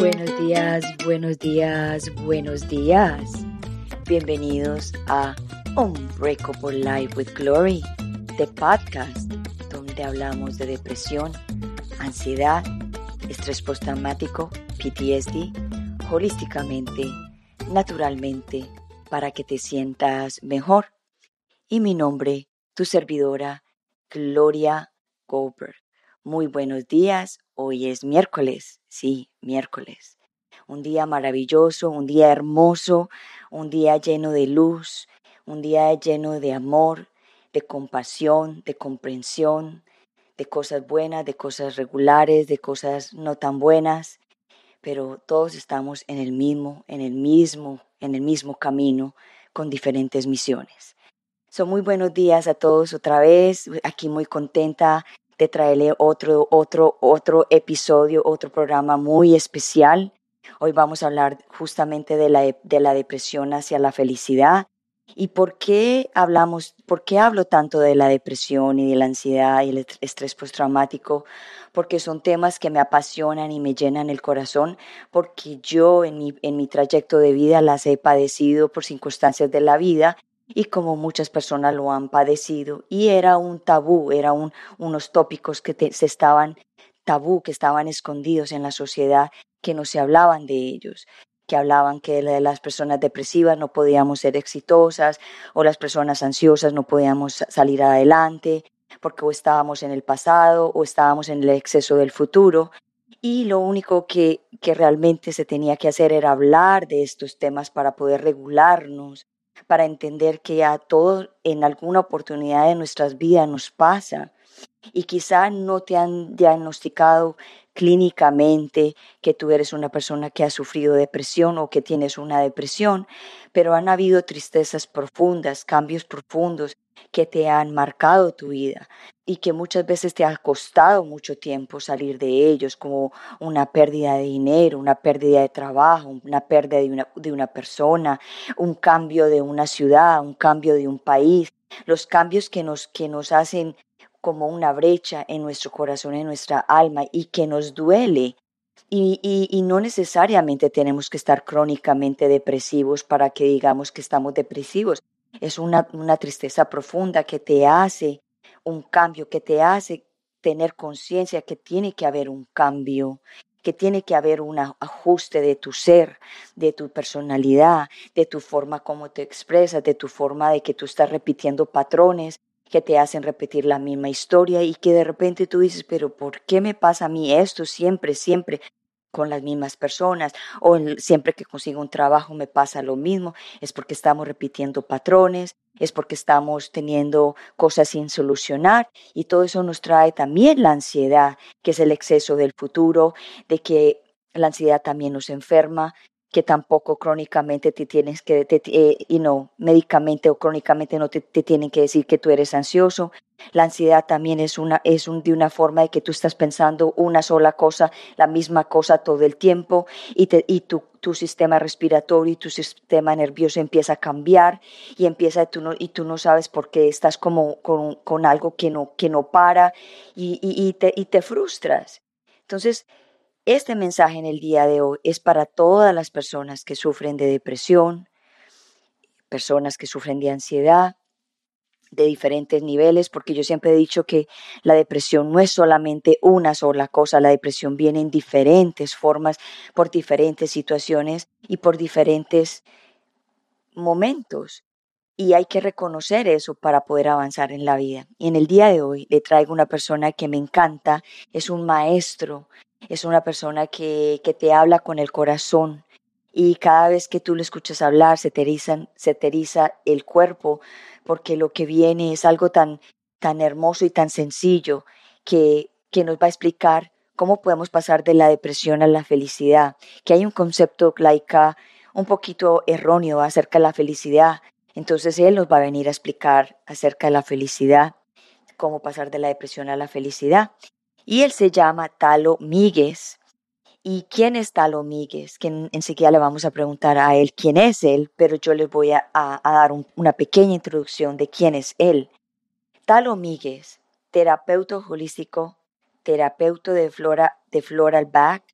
Buenos días, buenos días, buenos días. Bienvenidos a Unbreakable Life with Glory, the podcast donde hablamos de depresión, ansiedad, estrés postraumático, PTSD, holísticamente, naturalmente, para que te sientas mejor. Y mi nombre, tu servidora, Gloria Goldberg. Muy buenos días, hoy es miércoles, sí, miércoles. Un día maravilloso, un día hermoso, un día lleno de luz, un día lleno de amor, de compasión, de comprensión, de cosas buenas, de cosas regulares, de cosas no tan buenas, pero todos estamos en el mismo, en el mismo, en el mismo camino con diferentes misiones. Son muy buenos días a todos otra vez, aquí muy contenta de traerle otro, otro, otro episodio, otro programa muy especial. Hoy vamos a hablar justamente de la, de la depresión hacia la felicidad. ¿Y por qué hablamos, por qué hablo tanto de la depresión y de la ansiedad y el estrés postraumático? Porque son temas que me apasionan y me llenan el corazón, porque yo en mi, en mi trayecto de vida las he padecido por circunstancias de la vida y como muchas personas lo han padecido. Y era un tabú, era un, unos tópicos que se estaban tabú, que estaban escondidos en la sociedad, que no se hablaban de ellos que hablaban que las personas depresivas no podíamos ser exitosas o las personas ansiosas no podíamos salir adelante porque o estábamos en el pasado o estábamos en el exceso del futuro y lo único que, que realmente se tenía que hacer era hablar de estos temas para poder regularnos, para entender que a todos en alguna oportunidad de nuestras vidas nos pasa y quizá no te han diagnosticado clínicamente que tú eres una persona que ha sufrido depresión o que tienes una depresión, pero han habido tristezas profundas, cambios profundos que te han marcado tu vida y que muchas veces te ha costado mucho tiempo salir de ellos, como una pérdida de dinero, una pérdida de trabajo, una pérdida de una, de una persona, un cambio de una ciudad, un cambio de un país, los cambios que nos, que nos hacen como una brecha en nuestro corazón, en nuestra alma y que nos duele. Y, y, no necesariamente tenemos que estar crónicamente depresivos para que digamos que estamos depresivos. Es una, una tristeza profunda que te hace un cambio, que te hace tener conciencia que tiene que haber un cambio, que tiene que haber un ajuste de tu ser, de tu personalidad, de tu forma como te expresas, de tu forma de que tú estás repitiendo patrones que te hacen repetir la misma historia y que de repente tú dices, pero ¿por qué me pasa a mí esto siempre, siempre? con las mismas personas o siempre que consigo un trabajo me pasa lo mismo, es porque estamos repitiendo patrones, es porque estamos teniendo cosas sin solucionar y todo eso nos trae también la ansiedad, que es el exceso del futuro, de que la ansiedad también nos enferma, que tampoco crónicamente te tienes que, eh, y no, médicamente o crónicamente no te, tienen que decir que tú eres ansioso. La ansiedad también es, una, es un, de una forma de que tú estás pensando una sola cosa, la misma cosa todo el tiempo y, te, y tu, tu sistema respiratorio y tu sistema nervioso empieza a cambiar y empieza tú no, y tú no sabes por qué estás como con, con algo que no, que no para y, y, y, te, y te frustras. Entonces, este mensaje en el día de hoy es para todas las personas que sufren de depresión, personas que sufren de ansiedad, de diferentes niveles, porque yo siempre he dicho que la depresión no es solamente una sola cosa, la depresión viene en diferentes formas, por diferentes situaciones y por diferentes momentos. Y hay que reconocer eso para poder avanzar en la vida. Y en el día de hoy le traigo una persona que me encanta, es un maestro es una persona que, que te habla con el corazón y cada vez que tú le escuchas hablar se te, el cuerpo porque lo que viene es algo tan, tan hermoso y tan sencillo que, que nos va a explicar cómo podemos pasar de la depresión a la felicidad, que hay un concepto laica un poquito erróneo acerca de la felicidad. Entonces Él nos va a venir a explicar acerca de la felicidad, cómo pasar de la depresión a la felicidad y él se llama Talo Míguez. ¿Y quién es Talo Míguez? Que enseguida le vamos a preguntar a él quién es él, pero yo les voy a, dar una pequeña introducción de quién es él. Talo Míguez, terapeuta holístico, terapeuta de, flora, de Floral Back,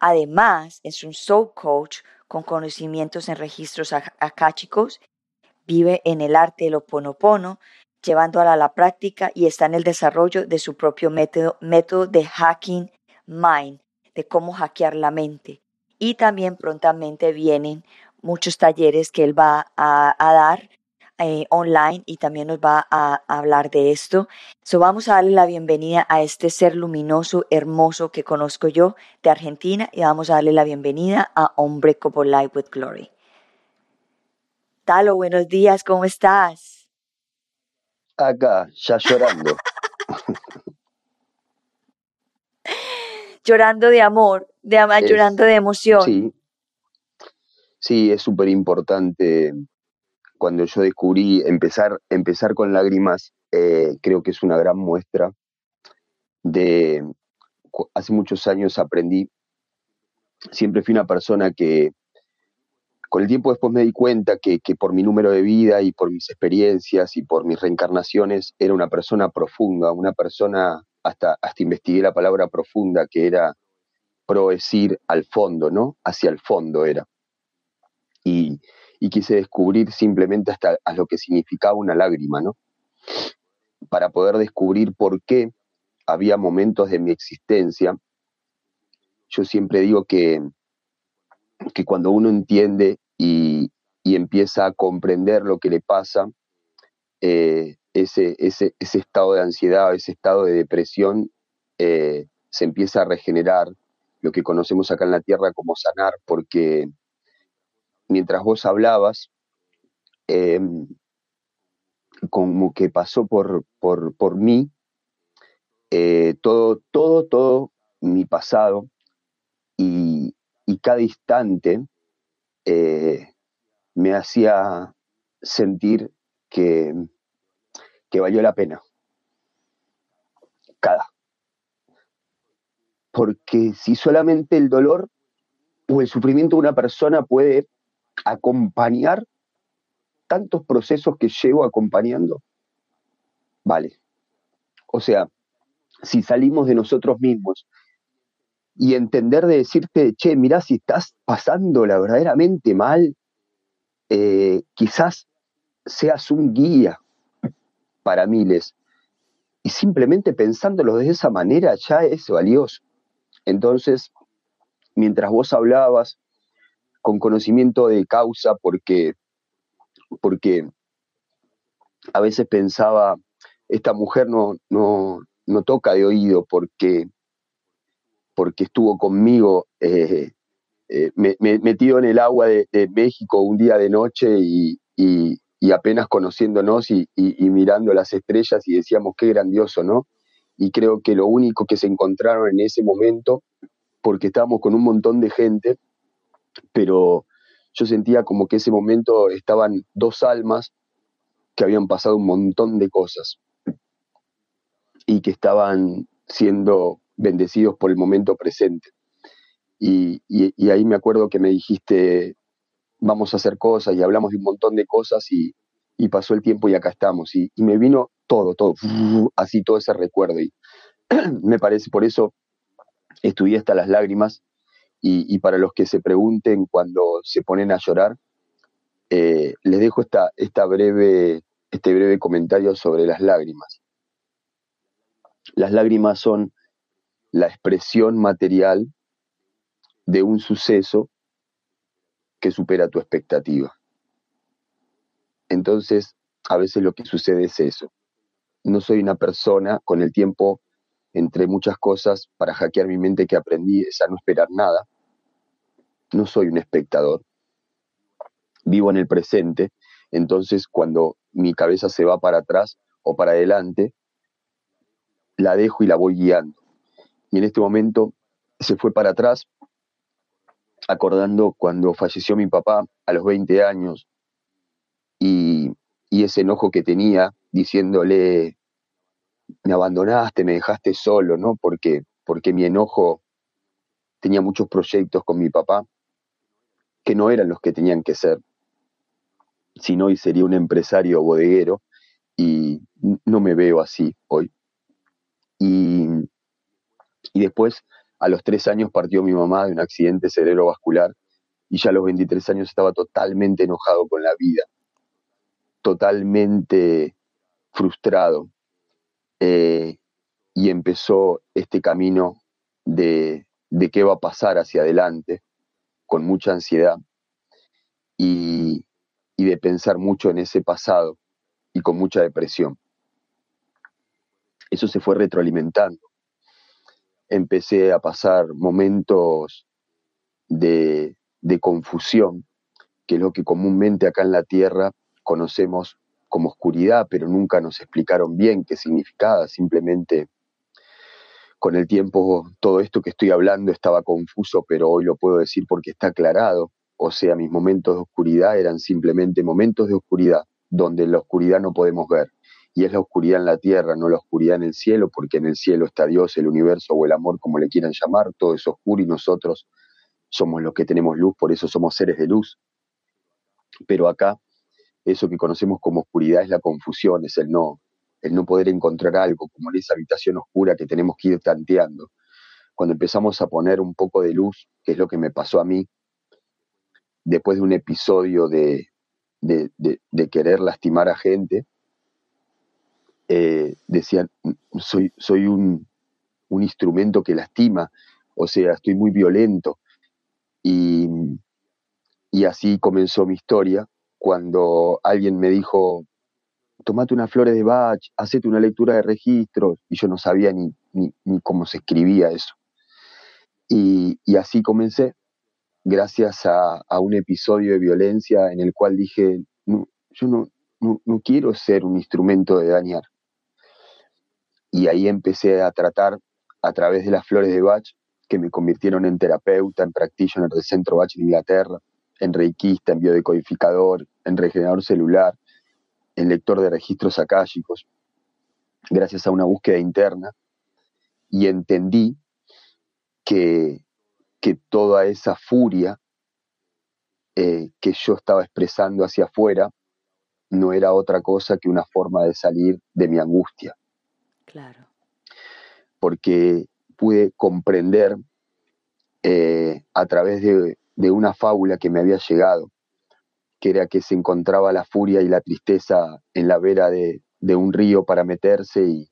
Además, es un soul coach con conocimientos en registros akáshicos, vive en el arte del oponopono, llevándola a la práctica y está en el desarrollo de su propio método, método de hacking mind, de cómo hackear la mente. Y también prontamente vienen muchos talleres que él va a, dar eh, online y también nos va a, hablar de esto. So vamos a darle la bienvenida a este ser luminoso, hermoso que conozco yo de Argentina y vamos a darle la bienvenida a Hombre Como Life with Glory. Talo, buenos días, ¿cómo estás? Acá, ya llorando. llorando de amor, de llorando de emoción. Sí, sí es súper importante cuando yo descubrí empezar, empezar con lágrimas, eh, creo que es una gran muestra de, hace muchos años aprendí, siempre fui una persona que con el tiempo después me di cuenta que, que, por mi número de vida y por mis experiencias y por mis reencarnaciones era una persona profunda, una persona, hasta, hasta investigué la palabra profunda, que era proecir al fondo, ¿no? Hacia el fondo era. Y, y quise descubrir simplemente hasta a lo que significaba una lágrima, ¿no? Para poder descubrir por qué había momentos de mi existencia. Yo siempre digo que, que cuando uno entiende y, empieza a comprender lo que le pasa, eh, ese, ese, ese, estado de ansiedad, ese estado de depresión, eh, se empieza a regenerar, lo que conocemos acá en la Tierra como sanar, porque mientras vos hablabas, em, como que pasó por, por, mí eh, todo, todo, todo mi pasado y, cada instante eh, me hacía sentir que, que valió la pena. Cada. Porque si solamente el dolor o el sufrimiento de una persona puede acompañar tantos procesos que llevo acompañando? Vale. O sea, si salimos de nosotros mismos y entender de decirte, che, mirá, si estás pasándola verdaderamente mal, eh, quizás seas un guía para miles. Y simplemente pensándolo de esa manera ya es valioso. Entonces, mientras vos hablabas, con conocimiento de causa porque, porque a veces pensaba, esta mujer no, no, no toca de oído porque, porque estuvo conmigo eh, eh, metido en el agua de, México un día de noche y, apenas conociéndonos y, y, mirando las estrellas y decíamos qué grandioso, ¿no? Y creo que lo único que se encontraron en ese momento, porque estábamos con un montón de gente, pero yo sentía como que ese momento estaban dos almas que habían pasado un montón de cosas y que estaban siendo bendecidos por el momento presente. Y, ahí me acuerdo que me dijiste, vamos a hacer cosas y hablamos de un montón de cosas y, pasó el tiempo y acá estamos. Y, me vino todo, todo, así todo ese recuerdo. Y me parece, por eso estudié hasta las lágrimas y, para los que se pregunten cuando se ponen a llorar, eh, les dejo esta, esta breve, este breve comentario sobre las lágrimas. Las lágrimas son la expresión material de un suceso que supera tu expectativa. Entonces, a veces lo que sucede es eso. No soy una persona con el tiempo entre muchas cosas, para hackear mi mente que aprendí es a no esperar nada. No soy un espectador. Vivo en el presente. Entonces, cuando mi cabeza se va para atrás o para adelante, la dejo y la voy guiando. Y en este momento se fue para atrás, acordando cuando falleció mi papá a los 20 años y, y ese enojo que tenía diciéndole, me abandonaste, me dejaste solo, ¿no? Porque, porque mi enojo tenía muchos proyectos con mi papá que no eran los que tenían que ser. sino hoy sería un empresario bodeguero y no me veo así hoy. Y, y después A los tres años partió mi mamá de un accidente cerebrovascular y ya a los 23 años estaba totalmente enojado con la vida, totalmente frustrado. Eh, y empezó este camino de, de qué va a pasar hacia adelante, con mucha ansiedad y, y de pensar mucho en ese pasado y con mucha depresión. Eso se fue retroalimentando. Empecé a pasar momentos de, de confusión, que es lo que comúnmente acá en la Tierra conocemos como oscuridad, pero nunca nos explicaron bien qué significaba, simplemente con el tiempo todo esto que estoy hablando estaba confuso, pero hoy lo puedo decir porque está aclarado. O sea, mis momentos de oscuridad eran simplemente momentos de oscuridad, donde en la oscuridad no podemos ver. Y es la oscuridad en la tierra, no la oscuridad en el cielo, porque en el cielo está Dios, el universo o el amor, como le quieran llamar, todo es oscuro y nosotros somos los que tenemos luz, por eso somos seres de luz. Pero acá, eso que conocemos como oscuridad es la confusión, es el no, el no poder encontrar algo, como en esa habitación oscura que tenemos que ir tanteando. Cuando empezamos a poner un poco de luz, que es lo que me pasó a mí, después de un episodio de, de, querer lastimar a gente, eh, decían, soy, soy un, un, instrumento que lastima, o sea, estoy muy violento. Y, y así comenzó mi historia cuando alguien me dijo, tomate unas flores de Bach, hacete una lectura de registros, y yo no sabía ni, ni, cómo se escribía eso. Y, y así comencé, gracias a, a, un episodio de violencia en el cual dije, yo no, no, no quiero ser un instrumento de dañar. Y ahí empecé a tratar a través de las flores de Bach, que me convirtieron en terapeuta, en practitioner del Centro Bach en Inglaterra, en reikista, en biodecodificador, en regenerador celular, en lector de registros akáshicos, gracias a una búsqueda interna, y entendí que, que toda esa furia eh, que yo estaba expresando hacia afuera no era otra cosa que una forma de salir de mi angustia. Claro. Porque pude comprender eh, a través de, una fábula que me había llegado, que era que se encontraba la furia y la tristeza en la vera de, un río para meterse y,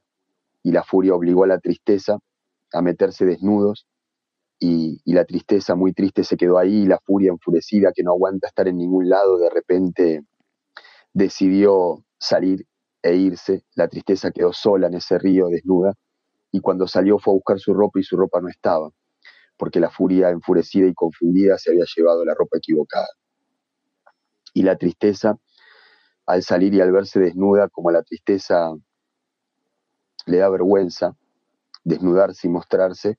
la furia obligó a la tristeza a meterse desnudos y, la tristeza muy triste se quedó ahí y la furia enfurecida que no aguanta estar en ningún lado de repente decidió salir e irse, la tristeza quedó sola en ese río desnuda y cuando salió fue a buscar su ropa y su ropa no estaba, porque la furia enfurecida y confundida se había llevado la ropa equivocada y la tristeza, al salir y al verse desnuda, como la tristeza le da vergüenza desnudarse y mostrarse,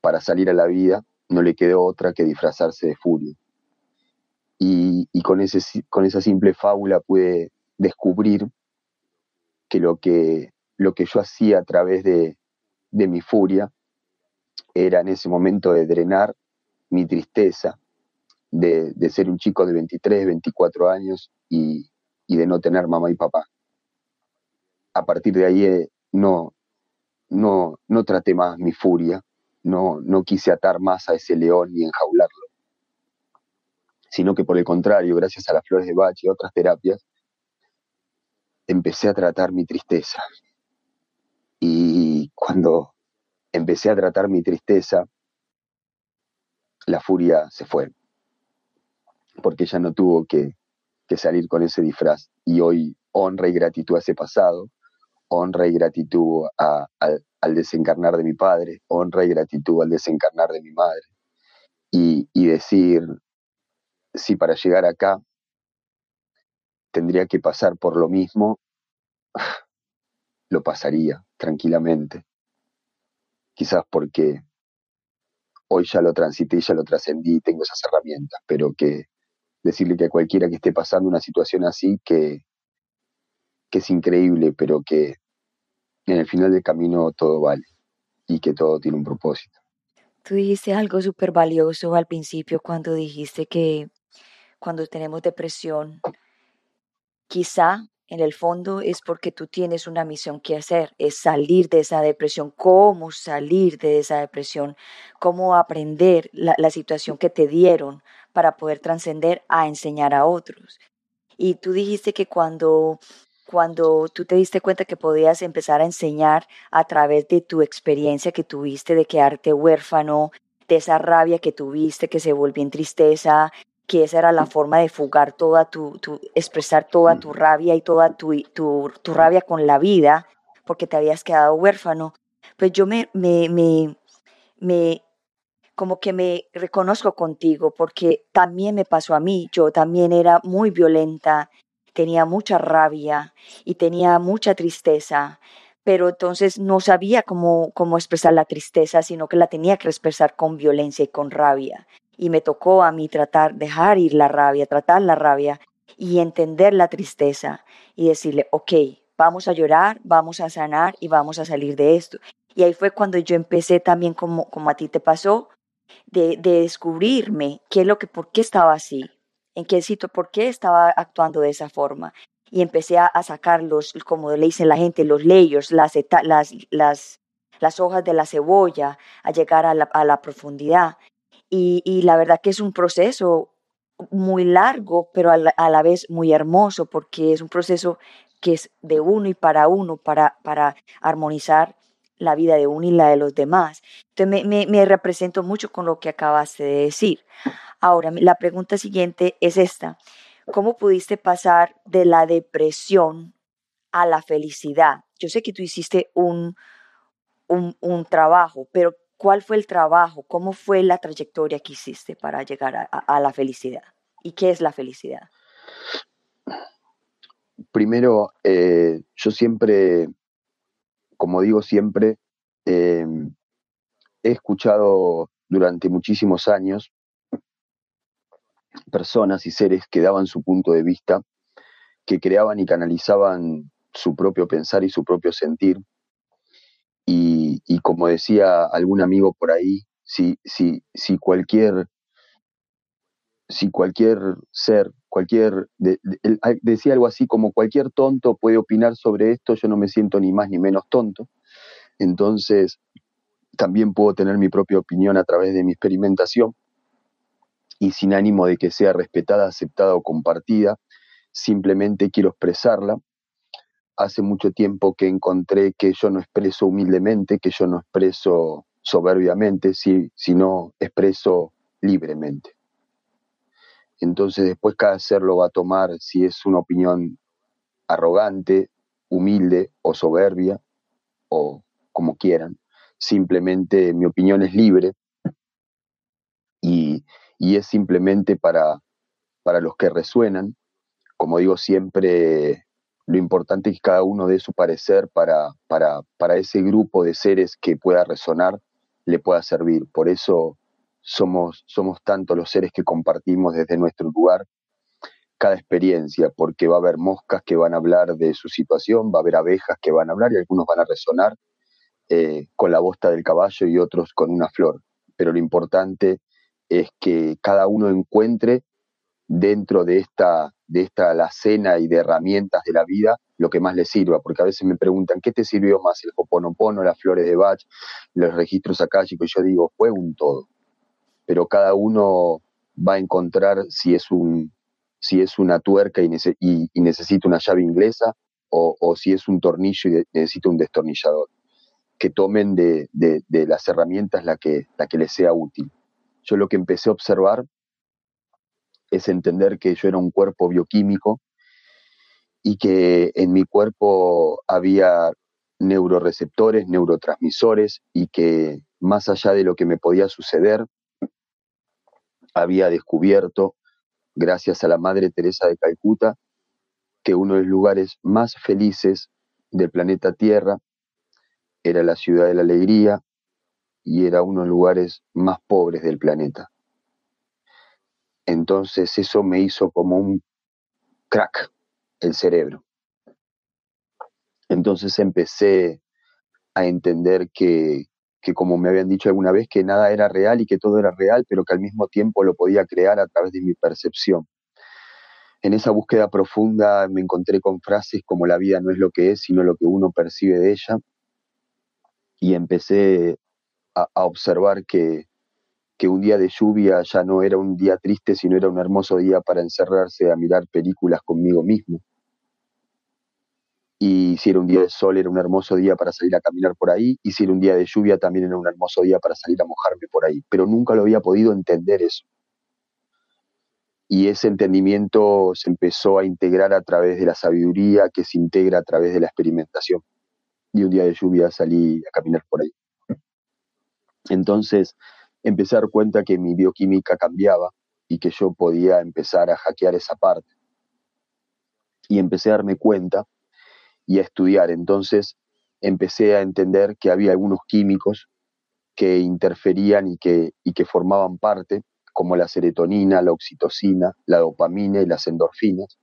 para salir a la vida no le quedó otra que disfrazarse de furia. Y, con, ese, con esa simple fábula pude descubrir que lo que, lo que yo hacía a través de, mi furia era en ese momento de drenar mi tristeza, de, ser un chico de 23, 24 años y, de no tener mamá y papá. A partir de ahí eh, no, no, no traté más mi furia, no, no quise atar más a ese león ni enjaularlo, sino que por el contrario, gracias a las flores de Bach y otras terapias, empecé a tratar mi tristeza. Y cuando empecé a tratar mi tristeza, la furia se fue porque ella no tuvo que, salir con ese disfraz. Y hoy honra y gratitud a ese pasado, honra y gratitud al desencarnar de mi padre, honra y gratitud al desencarnar de mi madre. Y decir, si para llegar acá tendría que pasar por lo mismo, lo pasaría tranquilamente. Quizás porque hoy ya lo transité, ya lo trascendí, tengo esas herramientas, pero que decirle que a cualquiera que esté pasando una situación así, que, que es increíble, pero que en el final del camino todo vale y que todo tiene un propósito. Tú dijiste algo súper valioso al principio cuando dijiste que cuando tenemos depresión, quizá en el fondo es porque tú tienes una misión que hacer, es salir de esa depresión, cómo salir de esa depresión, cómo aprender la, situación que te dieron para poder trascender a enseñar a otros. Y tú dijiste que cuando cuando tú te diste cuenta que podías empezar a enseñar a través de tu experiencia que tuviste de quedarte huérfano, de esa rabia que tuviste que se volvió en tristeza, que esa era la forma de fugar toda tu, tu expresar toda tu rabia y toda tu, tu, tu, rabia con la vida, porque te habías quedado huérfano, pues yo me, me, me, me, como que me reconozco contigo, porque también me pasó a mí, yo también era muy violenta, tenía mucha rabia y tenía mucha tristeza, pero entonces no sabía cómo, cómo expresar la tristeza, sino que la tenía que expresar con violencia y con rabia y me tocó a mí tratar, dejar ir la rabia, tratar la rabia y entender la tristeza y decirle, ok, vamos a llorar, vamos a sanar y vamos a salir de esto. Y ahí fue cuando yo empecé también, como, como a ti te pasó, de, de descubrirme qué es lo que, por qué estaba así, en qué sitio, por qué estaba actuando de esa forma. Y empecé a, sacar los, como le dicen la gente, los layers, las, las, las, las hojas de la cebolla, a llegar a la, a la profundidad. Y, la verdad que es un proceso muy largo, pero a la, vez muy hermoso, porque es un proceso que es de uno y para uno, para, para armonizar la vida de uno y la de los demás. Entonces me, me, represento mucho con lo que acabaste de decir. Ahora, la pregunta siguiente es esta. ¿Cómo pudiste pasar de la depresión a la felicidad? Yo sé que tú hiciste un, un, un trabajo, pero ¿Cuál fue el trabajo? ¿Cómo fue la trayectoria que hiciste para llegar a, la felicidad? ¿Y qué es la felicidad? Primero, eh, yo siempre, como digo siempre, eh, he escuchado durante muchísimos años personas y seres que daban su punto de vista, que creaban y canalizaban su propio pensar y su propio sentir, y, como decía algún amigo por ahí, si, si, si cualquier si cualquier ser, cualquier, decía algo así como cualquier tonto puede opinar sobre esto, yo no me siento ni más ni menos tonto. Entonces, también puedo tener mi propia opinión a través de mi experimentación y sin ánimo de que sea respetada, aceptada o compartida, simplemente quiero expresarla hace mucho tiempo que encontré que yo no expreso humildemente, que yo no expreso soberbiamente, sino expreso libremente. Entonces después cada ser lo va a tomar si es una opinión arrogante, humilde o soberbia, o como quieran. Simplemente mi opinión es libre y, y es simplemente para, para los que resuenan. Como digo siempre, lo importante es que cada uno dé su parecer para, para, para ese grupo de seres que pueda resonar, le pueda servir. Por eso somos, somos tantos los seres que compartimos desde nuestro lugar cada experiencia, porque va a haber moscas que van a hablar de su situación, va a haber abejas que van a hablar y algunos van a resonar eh, con la bosta del caballo y otros con una flor. Pero lo importante es que cada uno encuentre dentro de esta, de esta alacena y de herramientas de la vida lo que más le sirva, porque a veces me preguntan, ¿qué te sirvió más? El Hoponopono, las flores de Bach, los registros akáshicos, y yo digo, fue un todo, pero cada uno va a encontrar si es, un, si es una tuerca y, necesita una llave inglesa o, si es un tornillo y necesita un destornillador. Que tomen de, de, de las herramientas la que, la que les sea útil. Yo lo que empecé a observar es entender que yo era un cuerpo bioquímico y que en mi cuerpo había neuroreceptores, neurotransmisores y que más allá de lo que me podía suceder, había descubierto, gracias a la Madre Teresa de Calcuta, que uno de los lugares más felices del planeta Tierra era la ciudad de la alegría y era uno de los lugares más pobres del planeta. Entonces eso me hizo como un crack el cerebro. Entonces empecé a entender que, que, como me habían dicho alguna vez, que nada era real y que todo era real, pero que al mismo tiempo lo podía crear a través de mi percepción. En esa búsqueda profunda me encontré con frases como la vida no es lo que es, sino lo que uno percibe de ella. Y empecé a, observar que, que un día de lluvia ya no era un día triste, sino era un hermoso día para encerrarse a mirar películas conmigo mismo. Y si era un día de sol, era un hermoso día para salir a caminar por ahí. Y si era un día de lluvia, también era un hermoso día para salir a mojarme por ahí. Pero nunca lo había podido entender eso y ese entendimiento se empezó a integrar a través de la sabiduría que se integra a través de la experimentación. Y un día de lluvia salí a caminar por ahí. Entonces empecé a dar cuenta que mi bioquímica cambiaba y que yo podía empezar a hackear esa parte. Y empecé a darme cuenta y a estudiar. Entonces empecé a entender que había algunos químicos que interferían y que, y que formaban parte como la serotonina, la oxitocina, la dopamina y las endorfinas.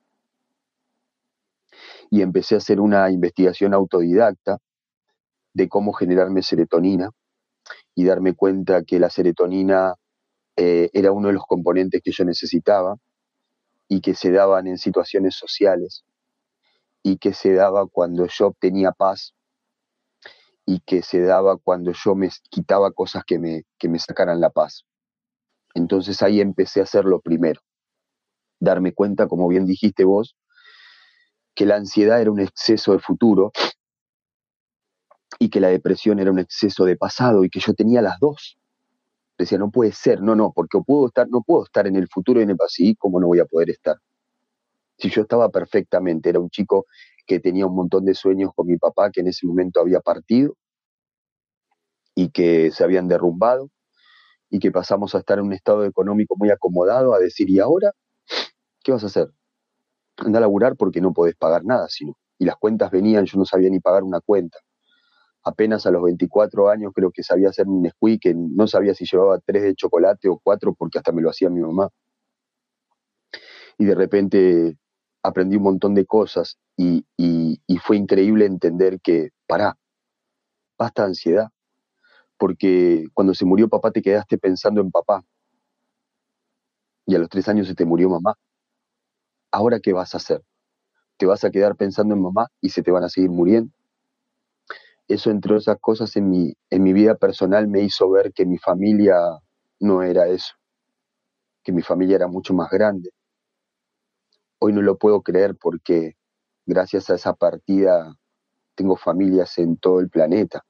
Y empecé a hacer una investigación autodidacta de cómo generarme serotonina y darme cuenta que la serotonina eh, era uno de los componentes que yo necesitaba y que se daban en situaciones sociales y que se daba cuando yo obtenía paz y que se daba cuando yo me quitaba cosas que me, que me sacaran la paz. Entonces ahí empecé a hacer lo primero, darme cuenta, como bien dijiste vos, que la ansiedad era un exceso de futuro y que la depresión era un exceso de pasado y que yo tenía las dos. Decía, no puede ser, no, no, porque puedo estar, no puedo estar en el futuro y en el pasado, ¿cómo no voy a poder estar? Si yo estaba perfectamente, era un chico que tenía un montón de sueños con mi papá que en ese momento había partido y que se habían derrumbado y que pasamos a estar en un estado económico muy acomodado a decir, ¿y ahora qué vas a hacer? Anda a laburar porque no podés pagar nada, sino. Y las cuentas venían, yo no sabía ni pagar una cuenta. Apenas a los 24 años creo que sabía hacer un que no sabía si llevaba tres de chocolate o cuatro porque hasta me lo hacía mi mamá. Y de repente aprendí un montón de cosas y, y fue increíble entender que, pará, basta ansiedad, porque cuando se murió papá te quedaste pensando en papá y a los tres años se te murió mamá. ¿Ahora qué vas a hacer? ¿Te vas a quedar pensando en mamá y se te van a seguir muriendo? Eso, entre otras cosas, en mi, en mi vida personal me hizo ver que mi familia no era eso, que mi familia era mucho más grande. Hoy no lo puedo creer porque gracias a esa partida tengo familias en todo el planeta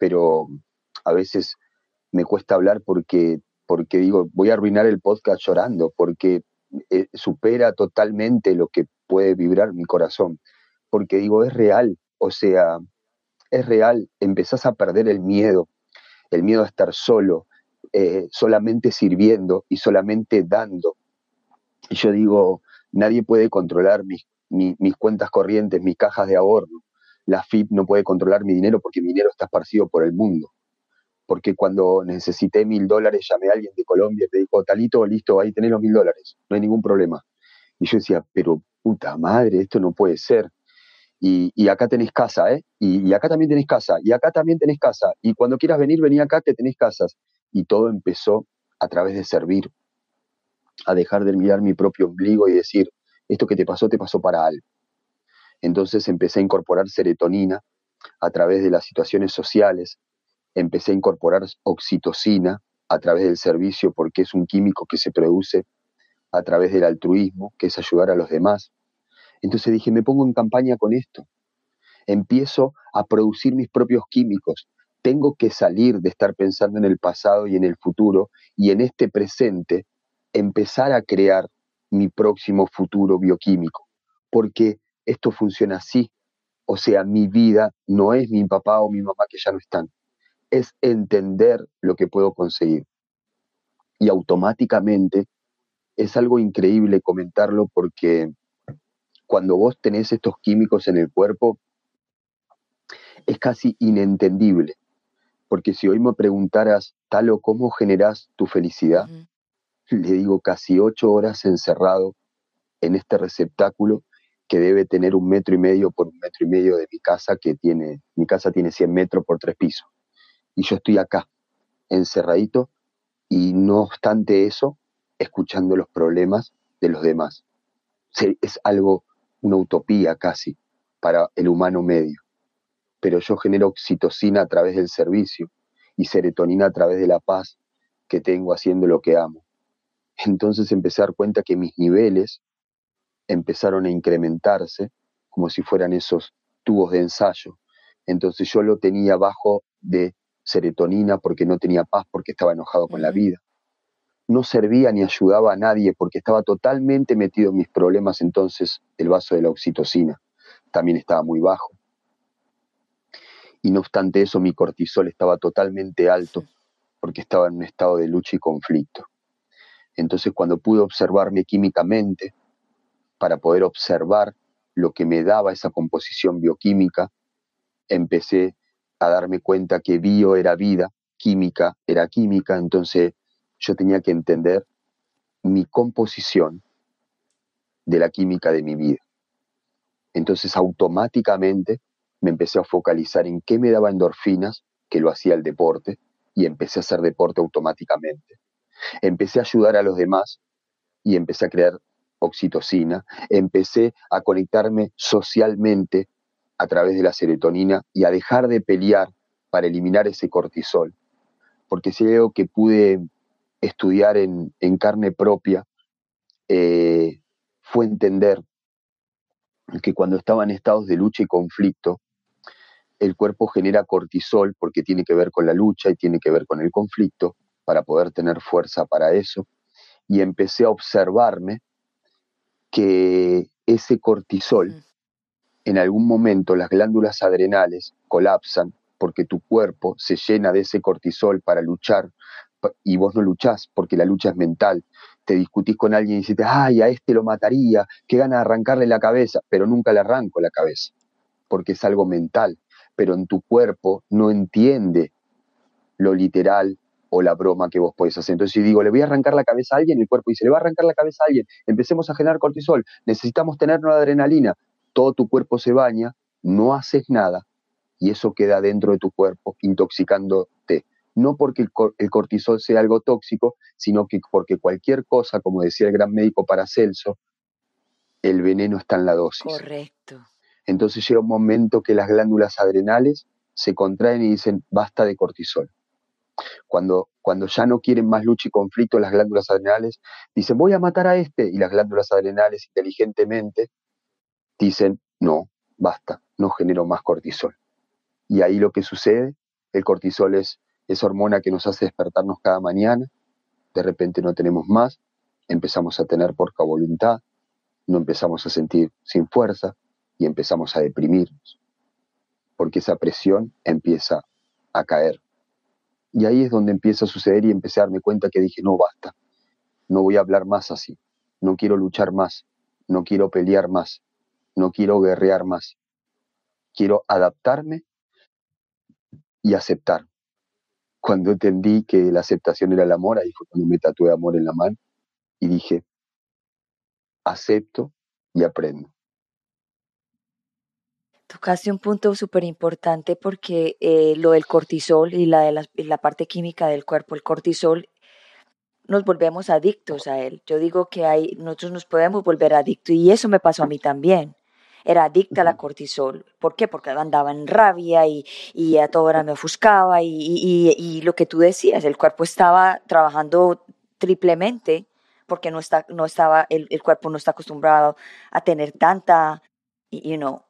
pero a veces me cuesta hablar porque, porque digo, voy a arruinar el podcast llorando, porque eh, supera totalmente lo que puede vibrar mi corazón, porque digo, es real, o sea, es real, empezás a perder el miedo, el miedo a estar solo, eh, solamente sirviendo y solamente dando. Y yo digo, nadie puede controlar mis, mis cuentas corrientes, mis cajas de ahorro, la FIP no puede controlar mi dinero porque mi dinero está esparcido por el mundo. Porque cuando necesité mil dólares, llamé a alguien de Colombia y me dijo, Talito, listo, ahí tenés los mil dólares, no hay ningún problema. Y yo decía, pero puta madre, esto no puede ser. Y, acá tenés casa, ¿eh? Y, acá también tenés casa, y acá también tenés casa. Y cuando quieras venir, vení acá que tenés casas. Y todo empezó a través de servir, a dejar de mirar mi propio ombligo y decir, esto que te pasó, te pasó para algo. Entonces empecé a incorporar serotonina a través de las situaciones sociales, empecé a incorporar oxitocina a través del servicio porque es un químico que se produce a través del altruismo, que es ayudar a los demás. Entonces dije, me pongo en campaña con esto. Empiezo a producir mis propios químicos. Tengo que salir de estar pensando en el pasado y en el futuro y en este presente empezar a crear mi próximo futuro bioquímico. Porque esto funciona así. O sea, mi vida no es mi papá o mi mamá que ya no están. Es entender lo que puedo conseguir. Y automáticamente es algo increíble comentarlo porque cuando vos tenés estos químicos en el cuerpo, es casi inentendible. Porque si hoy me preguntaras, Talo, ¿cómo generás tu felicidad? Le digo casi ocho horas encerrado en este receptáculo que debe tener un metro y medio por un metro y medio de mi casa, que tiene, mi casa tiene 100 metros por tres pisos. Y yo estoy acá, encerradito, y no obstante eso, escuchando los problemas de los demás. Es algo, una utopía casi para el humano medio. Pero yo genero oxitocina a través del servicio y serotonina a través de la paz que tengo haciendo lo que amo. Entonces empecé a dar cuenta que mis niveles empezaron a incrementarse como si fueran esos tubos de ensayo. Entonces yo lo tenía bajo de serotonina porque no tenía paz, porque estaba enojado con la vida. No servía ni ayudaba a nadie porque estaba totalmente metido en mis problemas, entonces el vaso de la oxitocina también estaba muy bajo. Y no obstante eso, mi cortisol estaba totalmente alto porque estaba en un estado de lucha y conflicto. Entonces cuando pude observarme químicamente, para poder observar lo que me daba esa composición bioquímica, empecé a darme cuenta que bio era vida, química era química, entonces yo tenía que entender mi composición de la química de mi vida. Entonces automáticamente me empecé a focalizar en qué me daba endorfinas, que lo hacía el deporte, y empecé a hacer deporte automáticamente. Empecé a ayudar a los demás y empecé a crear oxitocina, empecé a conectarme socialmente a través de la serotonina y a dejar de pelear para eliminar ese cortisol. Porque si algo que pude estudiar en, carne propia, eh, fue entender que cuando estaba en estados de lucha y conflicto, el cuerpo genera cortisol porque tiene que ver con la lucha y tiene que ver con el conflicto, para poder tener fuerza para eso. Y empecé a observarme que ese cortisol en algún momento las glándulas adrenales colapsan porque tu cuerpo se llena de ese cortisol para luchar y vos no luchás porque la lucha es mental. Te discutís con alguien y dices, ay, a este lo mataría, qué gana de arrancarle la cabeza, pero nunca le arranco la cabeza porque es algo mental, pero en tu cuerpo no entiende lo literal o la broma que vos podés hacer. Entonces, si digo, le voy a arrancar la cabeza a alguien, el cuerpo dice, le va a arrancar la cabeza a alguien, empecemos a generar cortisol, necesitamos tener una adrenalina, todo tu cuerpo se baña, no haces nada y eso queda dentro de tu cuerpo intoxicándote. No porque el, cortisol sea algo tóxico, sino que porque cualquier cosa, como decía el gran médico Paracelso, el veneno está en la dosis. Correcto. Entonces llega un momento que las glándulas adrenales se contraen y dicen, basta de cortisol. Cuando, cuando ya no quieren más lucha y conflicto, las glándulas adrenales dicen, voy a matar a este, y las glándulas adrenales inteligentemente dicen, no, basta, no genero más cortisol. Y ahí lo que sucede, el cortisol es esa hormona que nos hace despertarnos cada mañana, de repente no tenemos más, empezamos a tener porca voluntad, no empezamos a sentir sin fuerza y empezamos a deprimirnos, porque esa presión empieza a caer. Y ahí es donde empieza a suceder y empecé a darme cuenta que dije, no, basta, no voy a hablar más así, no quiero luchar más, no quiero pelear más, no quiero guerrear más. Quiero adaptarme y aceptar. Cuando entendí que la aceptación era el amor, ahí fue cuando me tatué amor en la mano y dije, acepto y aprendo. Tocaste un punto súper importante porque eh, lo del cortisol y la de la, la, parte química del cuerpo, el cortisol nos volvemos adictos a él. Yo digo que hay, nosotros nos podemos volver adictos y eso me pasó a mí también. Era adicta a la cortisol. ¿Por qué? Porque andaba en rabia y, y a toda hora me ofuscaba y, y, y, lo que tú decías, el cuerpo estaba trabajando triplemente porque no, está, no estaba, el, el cuerpo no está acostumbrado a tener tanta, you know,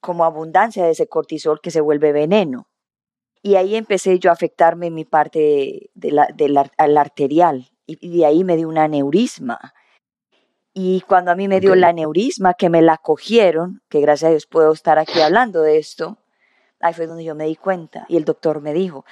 como abundancia de ese cortisol que se vuelve veneno. Y ahí empecé yo a afectarme mi parte de la, de la, arterial y de ahí me dio un aneurisma. Y cuando a mí me dio el aneurisma, que me la cogieron, que gracias a Dios puedo estar aquí hablando de esto, ahí fue donde yo me di cuenta. Y el doctor me dijo,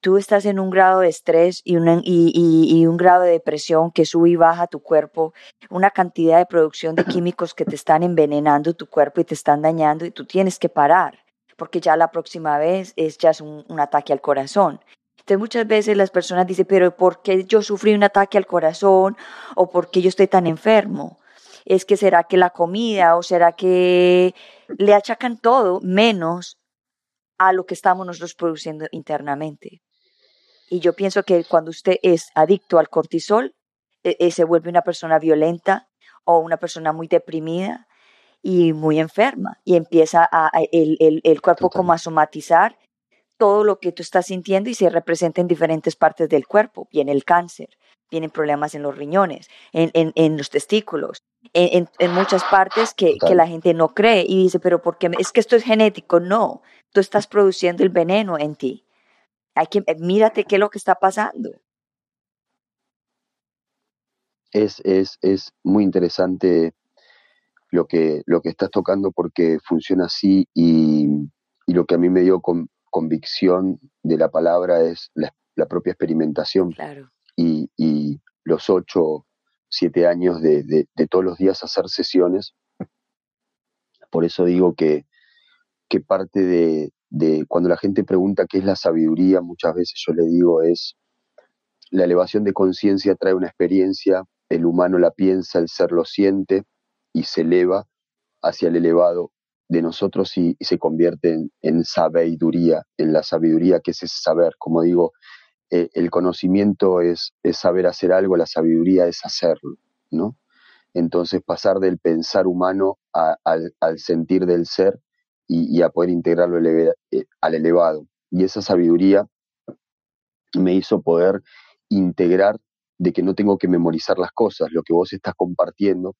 tú estás en un grado de estrés y, y, y, un grado de depresión que sube y baja tu cuerpo, una cantidad de producción de químicos que te están envenenando tu cuerpo y te están dañando y tú tienes que parar porque ya la próxima vez es ya es un, ataque al corazón. Entonces muchas veces las personas dicen, pero ¿por qué yo sufrí un ataque al corazón? ¿O por qué yo estoy tan enfermo? Es que será que la comida o será que le achacan todo menos a lo que estamos nosotros produciendo internamente. Y yo pienso que cuando usted es adicto al cortisol, e, e, se vuelve una persona violenta o una persona muy deprimida y muy enferma y empieza a, el, el, el, cuerpo como a somatizar todo lo que tú estás sintiendo y se representa en diferentes partes del cuerpo. Viene el cáncer, vienen problemas en los riñones, en, en, en los testículos, en, en, muchas partes que, que, la gente no cree y dice, pero ¿por qué? Es que esto es genético. No, tú estás produciendo el veneno en ti. Hay que, mírate qué es lo que está pasando. Es, es, es muy interesante lo que, lo que estás tocando porque funciona así y, y lo que a mí me dio con, convicción de la palabra es la, propia experimentación. Y, y, los ocho, siete años de, de, todos los días hacer sesiones. Por eso digo que, que parte de, de, cuando la gente pregunta qué es la sabiduría, muchas veces yo le digo es la elevación de conciencia trae una experiencia, el humano la piensa, el ser lo siente y se eleva hacia el elevado de nosotros y, se convierte en, sabiduría, en la sabiduría que es ese saber. Como digo, eh, el conocimiento es, es, saber hacer algo, la sabiduría es hacerlo, ¿no? Entonces pasar del pensar humano al, sentir del ser y, a poder integrarlo eh, al elevado. Y esa sabiduría me hizo poder integrar de que no tengo que memorizar las cosas, lo que vos estás compartiendo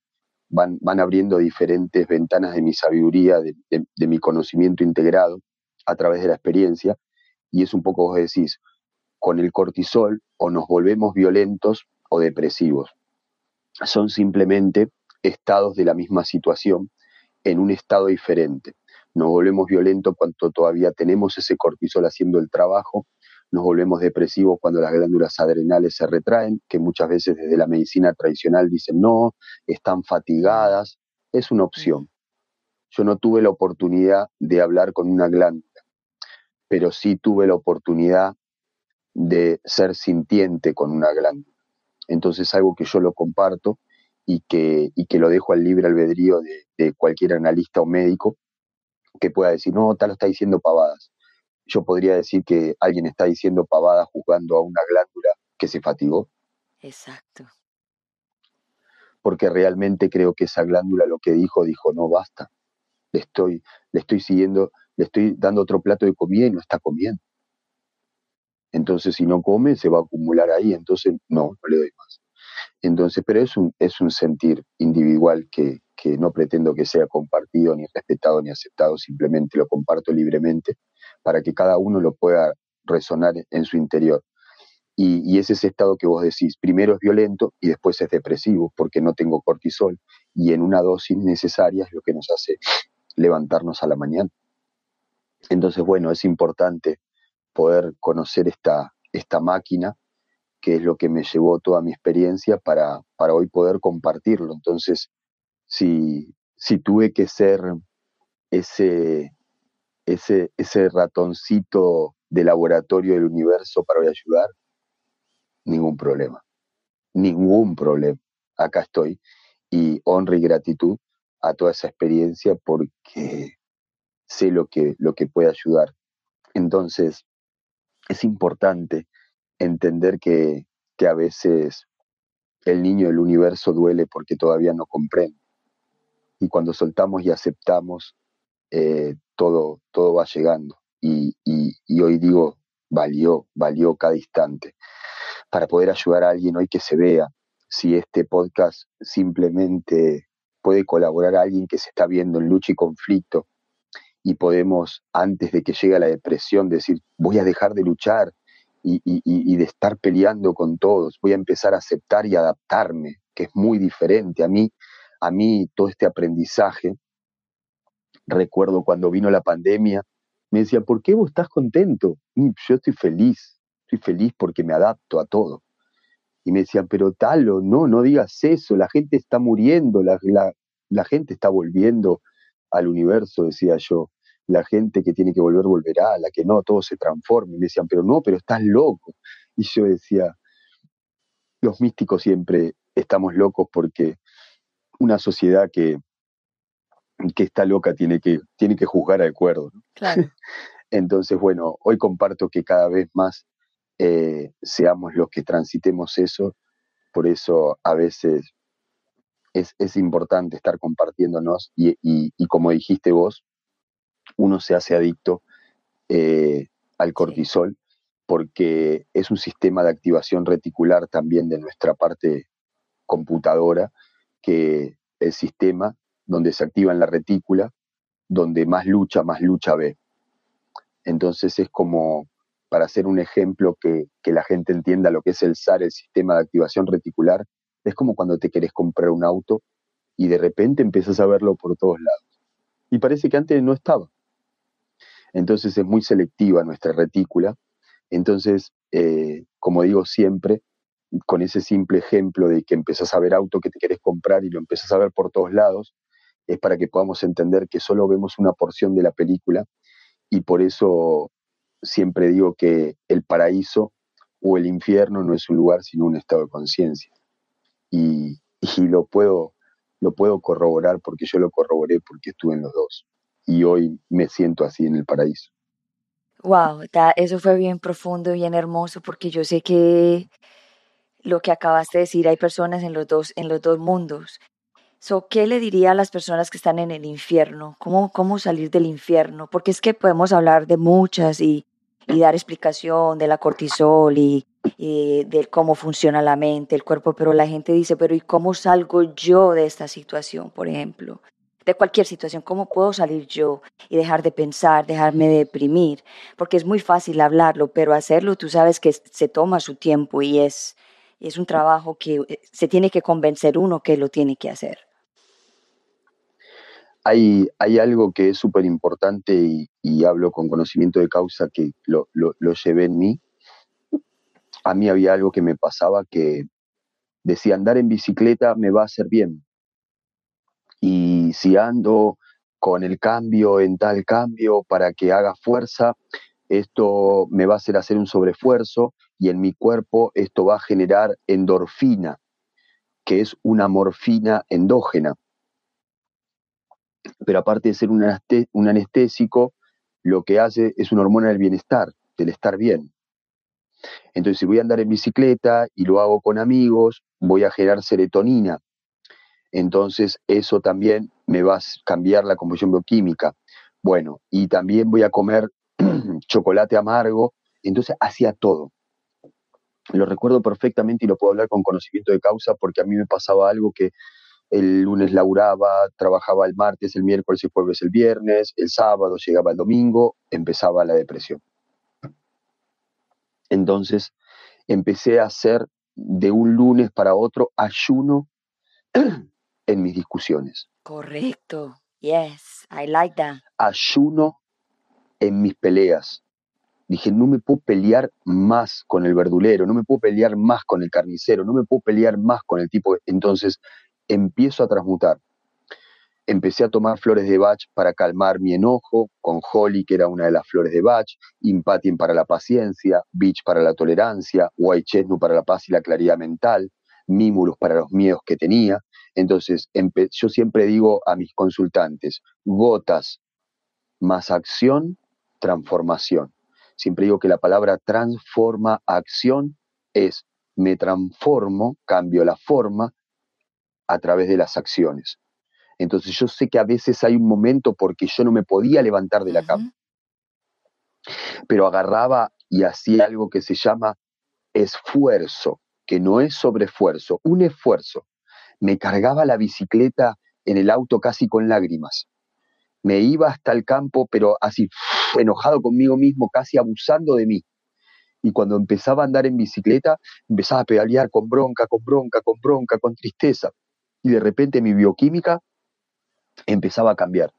van, van abriendo diferentes ventanas de mi sabiduría, de, mi conocimiento integrado a través de la experiencia. Y es un poco, vos decís, con el cortisol o nos volvemos violentos o depresivos. Son simplemente estados de la misma situación en un estado diferente. Nos volvemos violentos cuando todavía tenemos ese cortisol haciendo el trabajo nos volvemos depresivos cuando las glándulas adrenales se retraen, que muchas veces desde la medicina tradicional dicen no, están fatigadas, es una opción. Yo no tuve la oportunidad de hablar con una glándula, pero sí tuve la oportunidad de ser sintiente con una glándula. Entonces algo que yo lo comparto y que, y que lo dejo al libre albedrío de, de cualquier analista o médico que pueda decir, no, tal lo está diciendo pavadas yo podría decir que alguien está diciendo pavada juzgando a una glándula que se fatigó. Exacto. Porque realmente creo que esa glándula lo que dijo, dijo, no basta. Le estoy, le estoy siguiendo, le estoy dando otro plato de comida y no está comiendo. Entonces, si no come, se va a acumular ahí, entonces no, no le doy más. Entonces, pero es un, es un sentir individual que, que no pretendo que sea compartido, ni respetado, ni aceptado, simplemente lo comparto libremente para que cada uno lo pueda resonar en su interior. Y, es ese estado que vos decís, primero es violento y después es depresivo porque no tengo cortisol y en una dosis necesaria es lo que nos hace levantarnos a la mañana. Entonces, bueno, es importante poder conocer esta, esta máquina, que es lo que me llevó toda mi experiencia para, para hoy poder compartirlo. Entonces, si, si tuve que ser ese, ese, ese ratoncito de laboratorio del universo para ayudar, ningún problema. Ningún problema. Acá estoy. Y honra y gratitud a toda esa experiencia porque sé lo que, lo que puede ayudar. Entonces, es importante entender que, que a veces el niño del universo duele porque todavía no comprende. Y cuando soltamos y aceptamos, eh, todo, todo va llegando. Y, y, hoy digo, valió, valió cada instante. Para poder ayudar a alguien hoy que se vea, si este podcast simplemente puede colaborar a alguien que se está viendo en lucha y conflicto y podemos, antes de que llegue la depresión, decir, voy a dejar de luchar y, y, y, de estar peleando con todos, voy a empezar a aceptar y adaptarme, que es muy diferente. A mí, a mí todo este aprendizaje recuerdo cuando vino la pandemia, me decían, ¿por qué vos estás contento? Yo estoy feliz, estoy feliz porque me adapto a todo. Y me decían, pero Talo, no, no digas eso, la gente está muriendo, la, la, gente está volviendo al universo, decía yo. La gente que tiene que volver volverá, la que no, todo se transforma. Y me decían, pero no, pero estás loco. Y yo decía, los místicos siempre estamos locos porque una sociedad que, que está loca tiene que, tiene que juzgar al cuerdo. Entonces, bueno, hoy comparto que cada vez más eh, seamos los que transitemos eso. Por eso a veces es, es importante estar compartiéndonos y, y, como dijiste vos, uno se hace adicto eh, al cortisol porque es un sistema de activación reticular también de nuestra parte computadora, que el sistema donde se activa en la retícula, donde más lucha, más lucha ve. Entonces es como, para hacer un ejemplo que, que la gente entienda lo que es el SAR, el sistema de activación reticular, es como cuando te querés comprar un auto y de repente empiezas a verlo por todos lados. Y parece que antes no estaba. Entonces es muy selectiva nuestra retícula. Entonces, eh, como digo siempre, con ese simple ejemplo de que empezás a ver auto que te querés comprar y lo empezás a ver por todos lados, es para que podamos entender que solo vemos una porción de la película y por eso siempre digo que el paraíso o el infierno no es un lugar sino un estado de conciencia. Y, lo, puedo, lo puedo corroborar porque yo lo corroboré porque estuve en los dos. Y hoy me siento así en el paraíso. Wow, eso fue bien profundo, bien hermoso, porque yo sé que lo que acabaste de decir, hay personas en los dos, en los dos mundos. So, ¿Qué le diría a las personas que están en el infierno? ¿Cómo, ¿Cómo salir del infierno? Porque es que podemos hablar de muchas y, dar explicación de la cortisol y, y, de cómo funciona la mente, el cuerpo, pero la gente dice, pero ¿y cómo salgo yo de esta situación, por ejemplo? de cualquier situación, cómo puedo salir yo y dejar de pensar, dejarme de deprimir, porque es muy fácil hablarlo, pero hacerlo tú sabes que se toma su tiempo y es, es un trabajo que eh, se tiene que convencer uno que lo tiene que hacer. Hay, algo que es súper importante y, hablo con conocimiento de causa que lo, lo, lo llevé en mí. A mí había algo que me pasaba que decía andar en bicicleta me va a hacer bien, y si ando con el cambio en tal cambio para que haga fuerza, esto me va a hacer hacer un sobreesfuerzo y en mi cuerpo esto va a generar endorfina, que es una morfina endógena. Pero aparte de ser un, anestésico, lo que hace es una hormona del bienestar, del estar bien. Entonces, si voy a andar en bicicleta y lo hago con amigos, voy a generar serotonina, entonces eso también me va a cambiar la composición bioquímica. Bueno, y también voy a comer chocolate amargo, entonces hacía todo. Lo recuerdo perfectamente y lo puedo hablar con conocimiento de causa porque a mí me pasaba algo que el lunes laburaba, trabajaba el martes, el miércoles, el jueves, el viernes, el sábado llegaba el domingo, empezaba la depresión. Entonces empecé a hacer de un lunes para otro ayuno en mis discusiones. Correcto. Yes, I like that. Ayuno en mis peleas. Dije, no me puedo pelear más con el verdulero, no me puedo pelear más con el carnicero, no me puedo pelear más con el tipo. Entonces empiezo a transmutar. Empecé a tomar flores de Bach para calmar mi enojo, con Holly, que era una de las flores de Bach, Impatien para la paciencia, Beach para la tolerancia, White Chestnut para la paz y la claridad mental, Mimulus para los miedos que tenía, entonces, yo siempre digo a mis consultantes, gotas más acción, transformación. Siempre digo que la palabra transforma acción es me transformo, cambio la forma a través de las acciones. Entonces yo sé que a veces hay un momento porque yo no me podía levantar de la cama, pero agarraba y hacía algo que se llama esfuerzo, que no es sobreesfuerzo, un esfuerzo me cargaba la bicicleta en el auto casi con lágrimas. Me iba hasta el campo, pero así enojado conmigo mismo, casi abusando de mí. Y cuando empezaba a andar en bicicleta, empezaba a pedalear con bronca, con bronca, con bronca, con tristeza. Y de repente mi bioquímica empezaba a cambiar.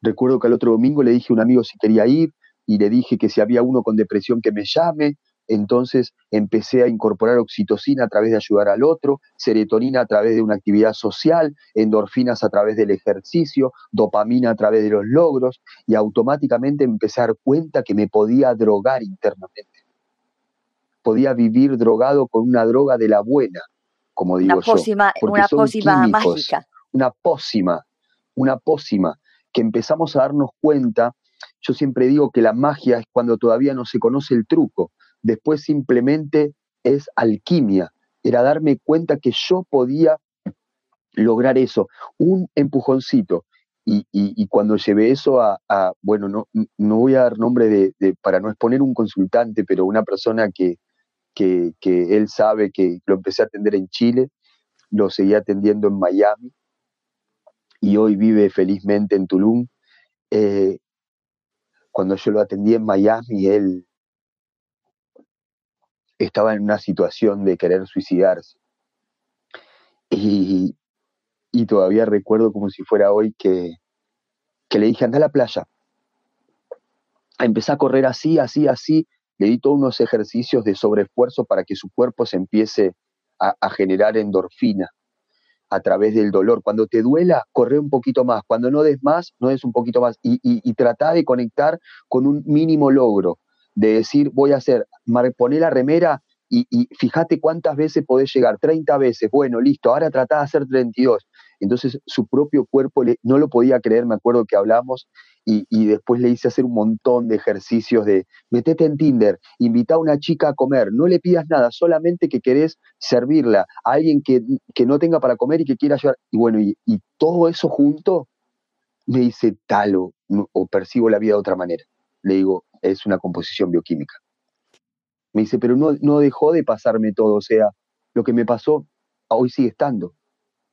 Recuerdo que el otro domingo le dije a un amigo si quería ir y le dije que si había uno con depresión que me llame entonces empecé a incorporar oxitocina a través de ayudar al otro, serotonina a través de una actividad social, endorfinas a través del ejercicio, dopamina a través de los logros y automáticamente empecé a dar cuenta que me podía drogar internamente. Podía vivir drogado con una droga de la buena, como digo yo. una pócima mágica. Una pócima, una pócima, que empezamos a darnos cuenta. Yo siempre digo que la magia es cuando todavía no se conoce el truco después simplemente es alquimia, era darme cuenta que yo podía lograr eso, un empujoncito. Y, cuando llevé eso a, bueno, no, no voy a dar nombre de, para no exponer un consultante, pero una persona que, que, él sabe que lo empecé a atender en Chile, lo seguí atendiendo en Miami y hoy vive felizmente en Tulum. Eh, cuando yo lo atendí en Miami, él estaba en una situación de querer suicidarse. Y, todavía recuerdo como si fuera hoy que, que le dije, anda a la playa. Empecé a correr así, así, así. Le di todos unos ejercicios de sobreesfuerzo para que su cuerpo se empiece a, generar endorfina a través del dolor. Cuando te duela, corre un poquito más. Cuando no des más, no des un poquito más. Y, trata de conectar con un mínimo logro, de decir, voy a hacer, poner la remera y, fíjate cuántas veces podés llegar, 30 veces, bueno, listo, ahora trata de hacer 32. Entonces su propio cuerpo no lo podía creer, me acuerdo que hablamos y, después le hice hacer un montón de ejercicios de metete en Tinder, invita a una chica a comer, no le pidas nada, solamente que querés servirla a alguien que, no tenga para comer y que quiera ayudar. Y bueno, y, todo eso junto me dice tal o, percibo la vida de otra manera. Le digo, es una composición bioquímica. Me dice, pero no, no dejó de pasarme todo, o sea, lo que me pasó hoy sigue estando,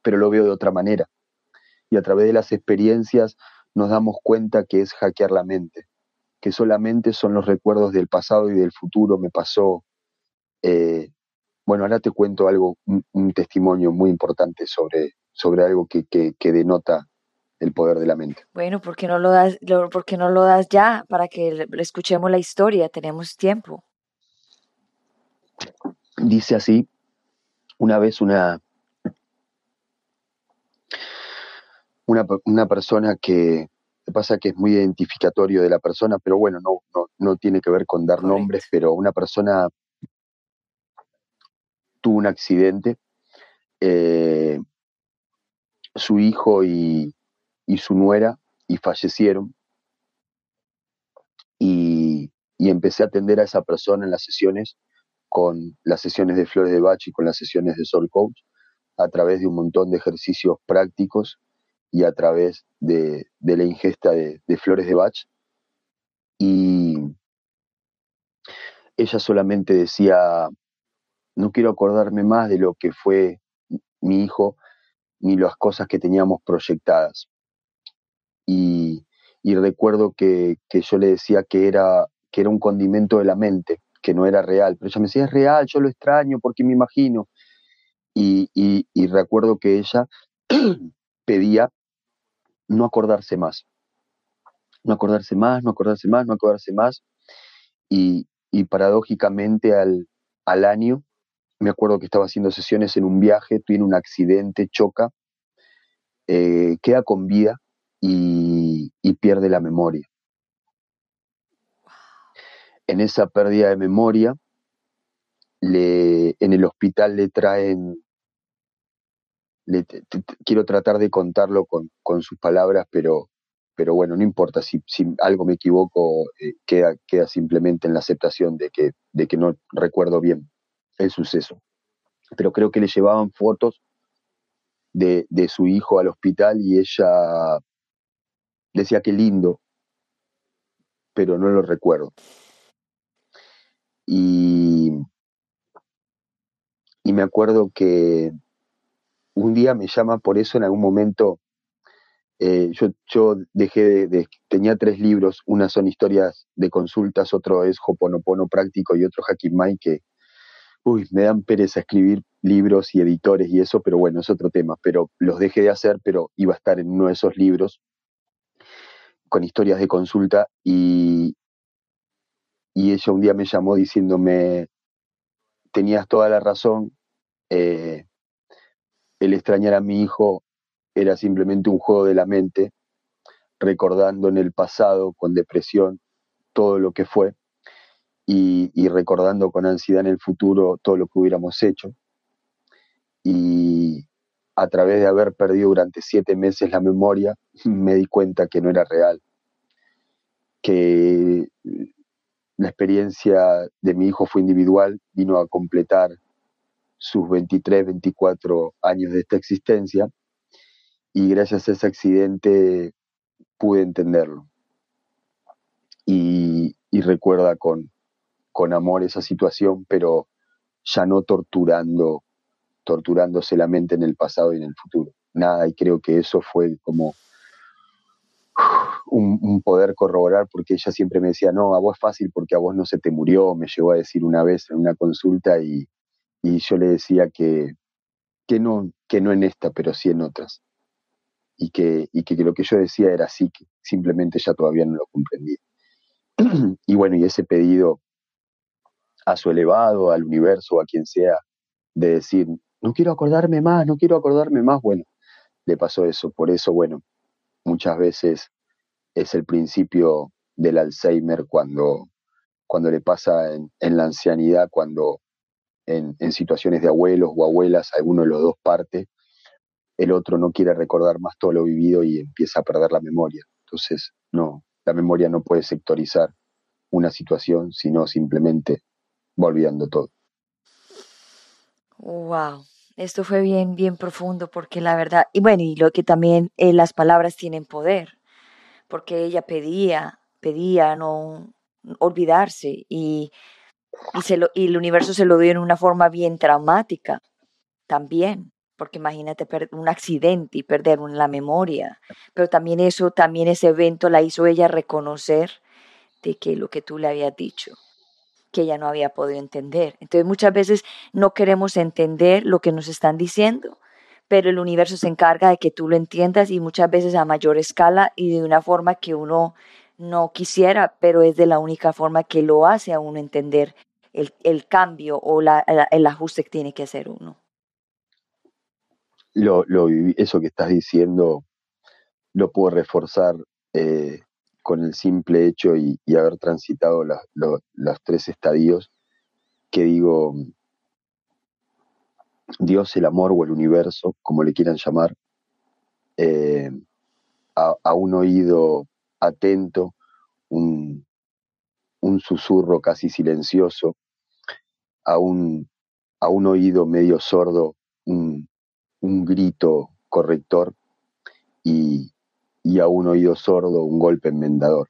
pero lo veo de otra manera. Y a través de las experiencias nos damos cuenta que es hackear la mente, que solamente son los recuerdos del pasado y del futuro. Me pasó, eh, bueno, ahora te cuento algo, un, testimonio muy importante sobre, sobre algo que, que, denota el poder de la mente. Bueno, ¿por qué no lo das, por qué no lo das ya para que escuchemos la historia? Tenemos tiempo. Dice así, una vez una, una, persona que pasa que es muy identificatorio de la persona, pero bueno, no, no, tiene que ver con dar nombres, pero una persona tuvo un accidente, eh, su hijo y, su nuera, y fallecieron. Y, y, empecé a atender a esa persona en las sesiones, con las sesiones de Flores de Bach y con las sesiones de Soul Coach, a través de un montón de ejercicios prácticos y a través de, la ingesta de, flores de Bach. Y ella solamente decía, no quiero acordarme más de lo que fue mi hijo ni las cosas que teníamos proyectadas. Y, recuerdo que, yo le decía que era, que era un condimento de la mente, que no era real. Pero ella me decía, es real, yo lo extraño porque me imagino. Y, y recuerdo que ella pedía no acordarse más. No acordarse más, no acordarse más, no acordarse más. Y, paradójicamente al, año, me acuerdo que estaba haciendo sesiones en un viaje, tiene un accidente, choca, eh, queda con vida y, pierde la memoria. En esa pérdida de memoria, en el hospital le traen quiero tratar de contarlo con, sus palabras, pero, pero bueno, no importa, si, algo me equivoco, eh, queda, queda simplemente en la aceptación de que, de que no recuerdo bien el suceso. Pero creo que le llevaban fotos de, de su hijo al hospital y ella decía que lindo, pero no lo recuerdo. Y, y me acuerdo que, un día me llama por eso en algún momento. Eh, yo, yo dejé de, tenía tres libros, una son historias de consultas, otro es Hoponopono práctico y otro Hacking que, uy, me dan pereza escribir libros y editores y eso, pero bueno, es otro tema, pero los dejé de hacer, pero iba a estar en uno de esos libros con historias de consulta y, y ella un día me llamó diciéndome, tenías toda la razón, eh, el extrañar a mi hijo era simplemente un juego de la mente, recordando en el pasado con depresión todo lo que fue y, recordando con ansiedad en el futuro todo lo que hubiéramos hecho. Y a través de haber perdido durante siete meses la memoria, me di cuenta que no era real, que la experiencia de mi hijo fue individual, vino a completar sus 23, 24 años de esta existencia y gracias a ese accidente pude entenderlo. Y, recuerda con, con amor esa situación, pero ya no torturando, torturándose la mente en el pasado y en el futuro. Nada, y creo que eso fue como un, poder corroborar, porque ella siempre me decía, no, a vos es fácil porque a vos no se te murió, me llegó a decir una vez en una consulta y, yo le decía que, que, no, que no en esta, pero sí en otras. Y que, y que, lo que yo decía era así, que simplemente ella todavía no lo comprendía. y bueno, y ese pedido a su elevado, al universo, a quien sea, de decir, no quiero acordarme más, no quiero acordarme más, bueno, le pasó eso. Por eso, bueno, muchas veces es el principio del Alzheimer cuando, cuando le pasa en, la ancianidad, cuando en, situaciones de abuelos o abuelas, alguno de los dos parte, el otro no quiere recordar más todo lo vivido y empieza a perder la memoria. Entonces, no, la memoria no puede sectorizar una situación, sino simplemente volviendo todo. Wow, esto fue bien, bien profundo porque la verdad, y bueno, y lo que también eh, las palabras tienen poder porque ella pedía, pedía no olvidarse y, y, se lo, y el universo se lo dio en una forma bien traumática también, porque imagínate un accidente y perder la memoria, pero también eso, también ese evento la hizo ella reconocer de que lo que tú le habías dicho, que ella no había podido entender. Entonces muchas veces no queremos entender lo que nos están diciendo pero el universo se encarga de que tú lo entiendas y muchas veces a mayor escala y de una forma que uno no quisiera, pero es de la única forma que lo hace a uno entender el, cambio o el ajuste que tiene que hacer uno. Lo, lo eso que estás diciendo lo puedo reforzar eh, con el simple hecho y, haber transitado los tres estadios que digo, Dios, el amor o el universo, como le quieran llamar, eh, a, un oído atento, un, susurro casi silencioso, a un, a un oído medio sordo, un, grito corrector y, a un oído sordo un golpe enmendador.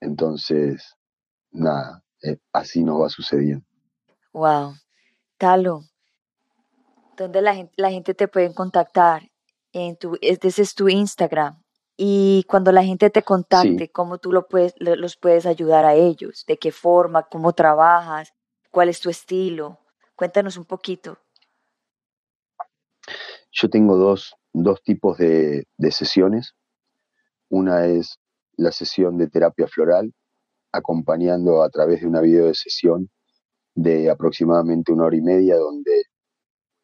Entonces, nada, eh, así nos va sucediendo. Wow. Talo, donde la gente, la gente te puede contactar. En tu, ese es tu Instagram. Y cuando la gente te contacte, ¿cómo tú lo puedes, los puedes ayudar a ellos? ¿De qué forma? ¿Cómo trabajas? ¿Cuál es tu estilo? Cuéntanos un poquito. Yo tengo dos, dos tipos de, de sesiones. Una es la sesión de terapia floral, acompañando a través de una video de sesión de aproximadamente una hora y media, donde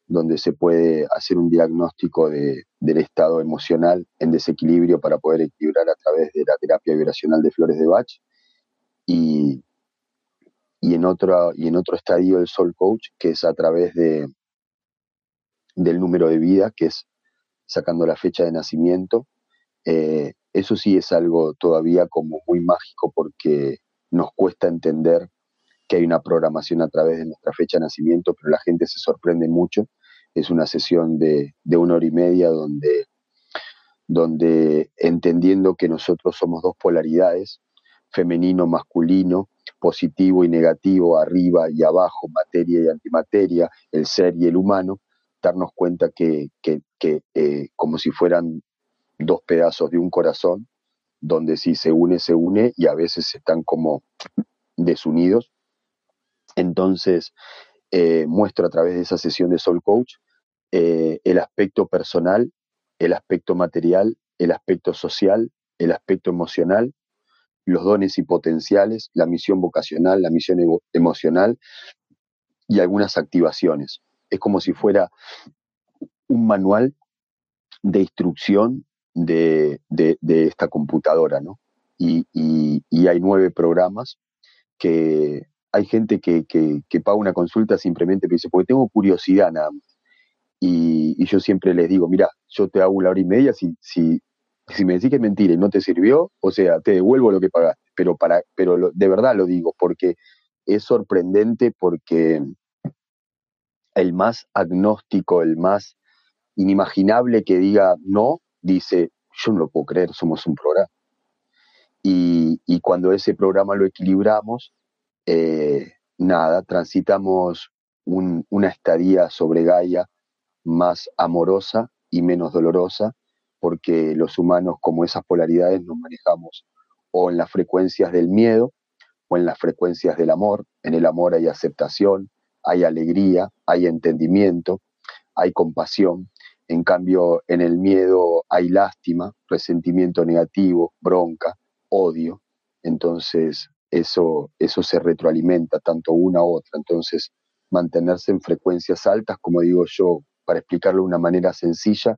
donde se puede hacer un diagnóstico de, del estado emocional en desequilibrio para poder equilibrar a través de la terapia vibracional de flores de Bach. Y, y, en, otro, y en otro estadio el Soul Coach, que es a través de, del número de vida, que es sacando la fecha de nacimiento. Eh, eso sí es algo todavía como muy mágico porque nos cuesta entender que hay una programación a través de nuestra fecha de nacimiento, pero la gente se sorprende mucho es una sesión de, una hora y media donde, donde entendiendo que nosotros somos dos polaridades, femenino, masculino, positivo y negativo, arriba y abajo, materia y antimateria, el ser y el humano, darnos cuenta que, eh, como si fueran dos pedazos de un corazón, donde si se une, se une y a veces están como desunidos. Entonces, eh, muestro a través de esa sesión de Soul Coach eh, el aspecto personal, el aspecto material, el aspecto social, el aspecto emocional, los dones y potenciales, la misión vocacional, la misión emocional y algunas activaciones. Es como si fuera un manual de instrucción de, esta computadora, ¿no? Y, hay nueve programas que hay gente que, que, paga una consulta simplemente porque tengo curiosidad nada más. Y, yo siempre les digo, mira, yo te hago una hora y media, si, si, si me decís que es mentira y no te sirvió, o sea, te devuelvo lo que pagaste. Pero, para, pero de verdad lo digo, porque es sorprendente porque el más agnóstico, el más inimaginable que diga no, dice, yo no lo puedo creer, somos un programa. Y, cuando ese programa lo equilibramos, eh, nada, transitamos una estadía sobre Gaia más amorosa y menos dolorosa, porque los humanos como esas polaridades nos manejamos o en las frecuencias del miedo o en las frecuencias del amor. En el amor hay aceptación, hay alegría, hay entendimiento, hay compasión. En cambio, en el miedo hay lástima, resentimiento negativo, bronca, odio. Entonces, eso, eso se retroalimenta tanto una u otra. Entonces, mantenerse en frecuencias altas, como digo yo, para explicarlo de una manera sencilla,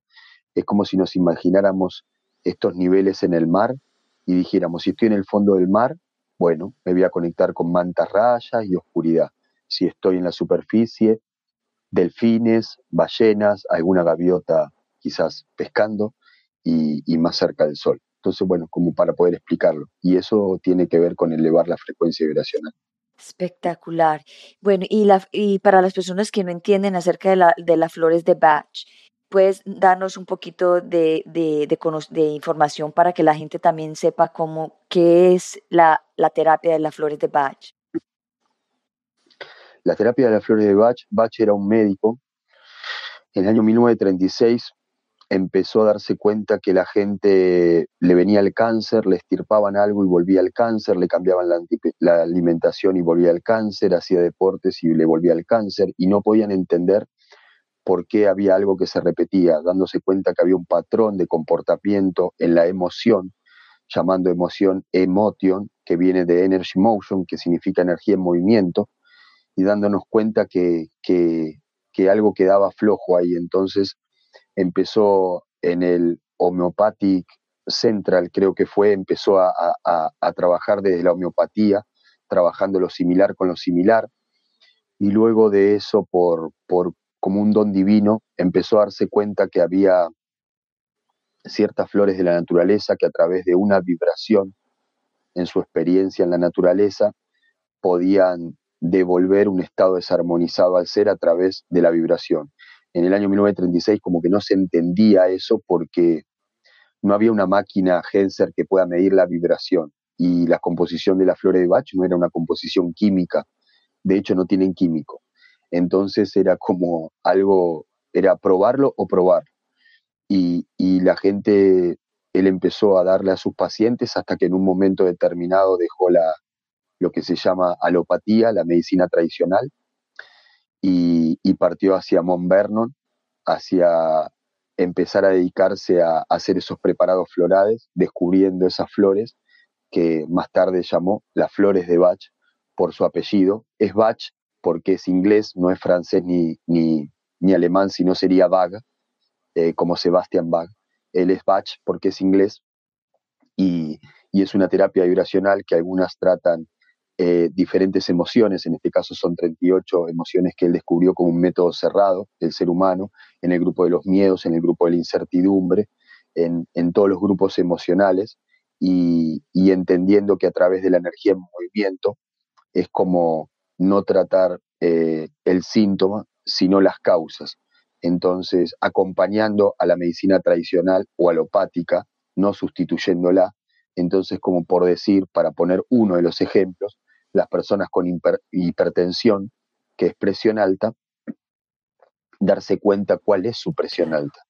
es como si nos imagináramos estos niveles en el mar y dijéramos, si estoy en el fondo del mar, bueno, me voy a conectar con mantas rayas y oscuridad. Si estoy en la superficie, delfines, ballenas, alguna gaviota quizás pescando y, y más cerca del sol. Entonces, bueno, como para poder explicarlo. Y eso tiene que ver con elevar la frecuencia vibracional. Espectacular. Bueno, y, la, y para las personas que no entienden acerca de, la, de las flores de Bach, ¿puedes darnos un poquito de, de, de, información para que la gente también sepa cómo, qué es la, la terapia de las flores de Bach? La terapia de las flores de Bach, Bach era un médico. En el año 1936 empezó a darse cuenta que la gente le venía el cáncer, le estirpaban algo y volvía al cáncer, le cambiaban la, alimentación y volvía al cáncer, hacía deportes y le volvía al cáncer, y no podían entender por qué había algo que se repetía, dándose cuenta que había un patrón de comportamiento en la emoción, llamando emoción emotion, que viene de energy motion, que significa energía en movimiento, y dándonos cuenta que, que, que algo quedaba flojo ahí. Entonces, empezó en el Homeopathic Central, creo que fue, empezó a, trabajar desde la homeopatía, trabajando lo similar con lo similar, y luego de eso, por, por como un don divino, empezó a darse cuenta que había ciertas flores de la naturaleza que a través de una vibración en su experiencia en la naturaleza podían devolver un estado desarmonizado al ser a través de la vibración en el año 1936 como que no se entendía eso porque no había una máquina Henser que pueda medir la vibración y la composición de las flores de Bach no era una composición química, de hecho no tienen químico. Entonces era como algo, era probarlo o probar. Y, la gente, él empezó a darle a sus pacientes hasta que en un momento determinado dejó la, lo que se llama alopatía, la medicina tradicional, y, partió hacia Mont Vernon, hacia empezar a dedicarse a, hacer esos preparados florales, descubriendo esas flores que más tarde llamó las flores de Bach por su apellido. Es Bach porque es inglés, no es francés ni, ni, ni alemán, sino sería Bach, eh, como Sebastian Bach. Él es Bach porque es inglés y, y es una terapia vibracional que algunas tratan eh, diferentes emociones, en este caso son 38 emociones que él descubrió como un método cerrado del ser humano, en el grupo de los miedos, en el grupo de la incertidumbre, en, todos los grupos emocionales, y, entendiendo que a través de la energía en movimiento es como no tratar eh, el síntoma, sino las causas. Entonces, acompañando a la medicina tradicional o alopática, no sustituyéndola, entonces, como por decir, para poner uno de los ejemplos, las personas con hipertensión, que es presión alta, darse cuenta cuál es su presión alta.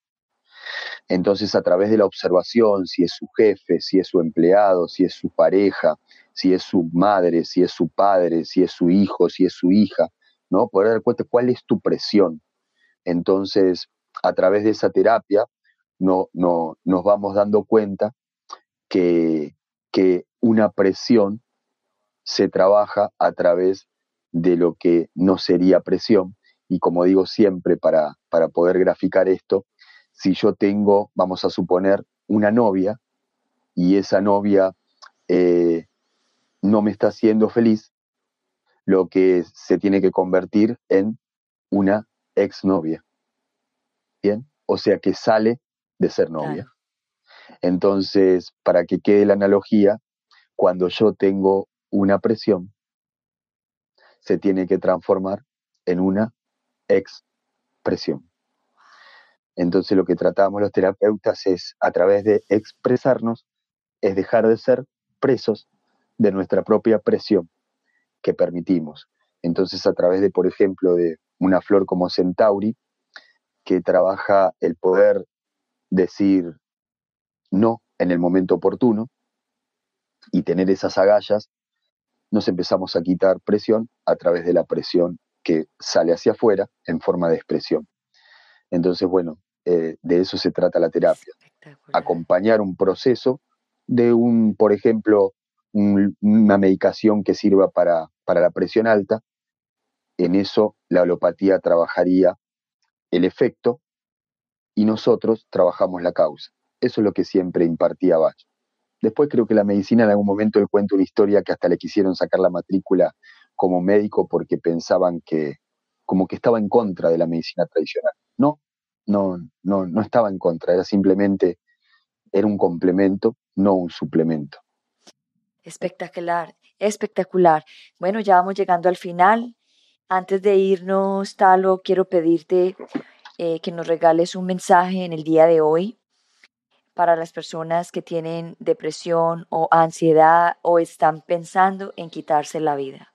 Entonces, a través de la observación, si es su jefe, si es su empleado, si es su pareja, si es su madre, si es su padre, si es su hijo, si es su hija, ¿no? Poder dar cuenta cuál es tu presión. Entonces, a través de esa terapia, no, no, nos vamos dando cuenta que, que una presión se trabaja a través de lo que no sería presión. Y como digo siempre para, para poder graficar esto, si yo tengo, vamos a suponer, una novia y esa novia eh, no me está haciendo feliz, lo que se tiene que convertir en una exnovia. ¿Bien? O sea que sale de ser novia. Entonces, para que quede la analogía, cuando yo tengo una presión se tiene que transformar en una expresión. Entonces lo que tratamos los terapeutas es, a través de expresarnos, es dejar de ser presos de nuestra propia presión que permitimos. Entonces a través de, por ejemplo, de una flor como Centauri, que trabaja el poder decir no en el momento oportuno y tener esas agallas, nos empezamos a quitar presión a través de la presión que sale hacia afuera en forma de expresión. Entonces, bueno, eh, de eso se trata la terapia. Acompañar un proceso de un, por ejemplo, una medicación que sirva para, para la presión alta. En eso la alopatía trabajaría el efecto y nosotros trabajamos la causa. Eso es lo que siempre impartía Bach. Después creo que la medicina en algún momento él cuenta una historia que hasta le quisieron sacar la matrícula como médico porque pensaban que como que estaba en contra de la medicina tradicional. No, no, no, no estaba en contra, era simplemente, era un complemento, no un suplemento. Espectacular, espectacular. Bueno, ya vamos llegando al final. Antes de irnos, Talo, quiero pedirte eh, que nos regales un mensaje en el día de hoy para las personas que tienen depresión o ansiedad o están pensando en quitarse la vida.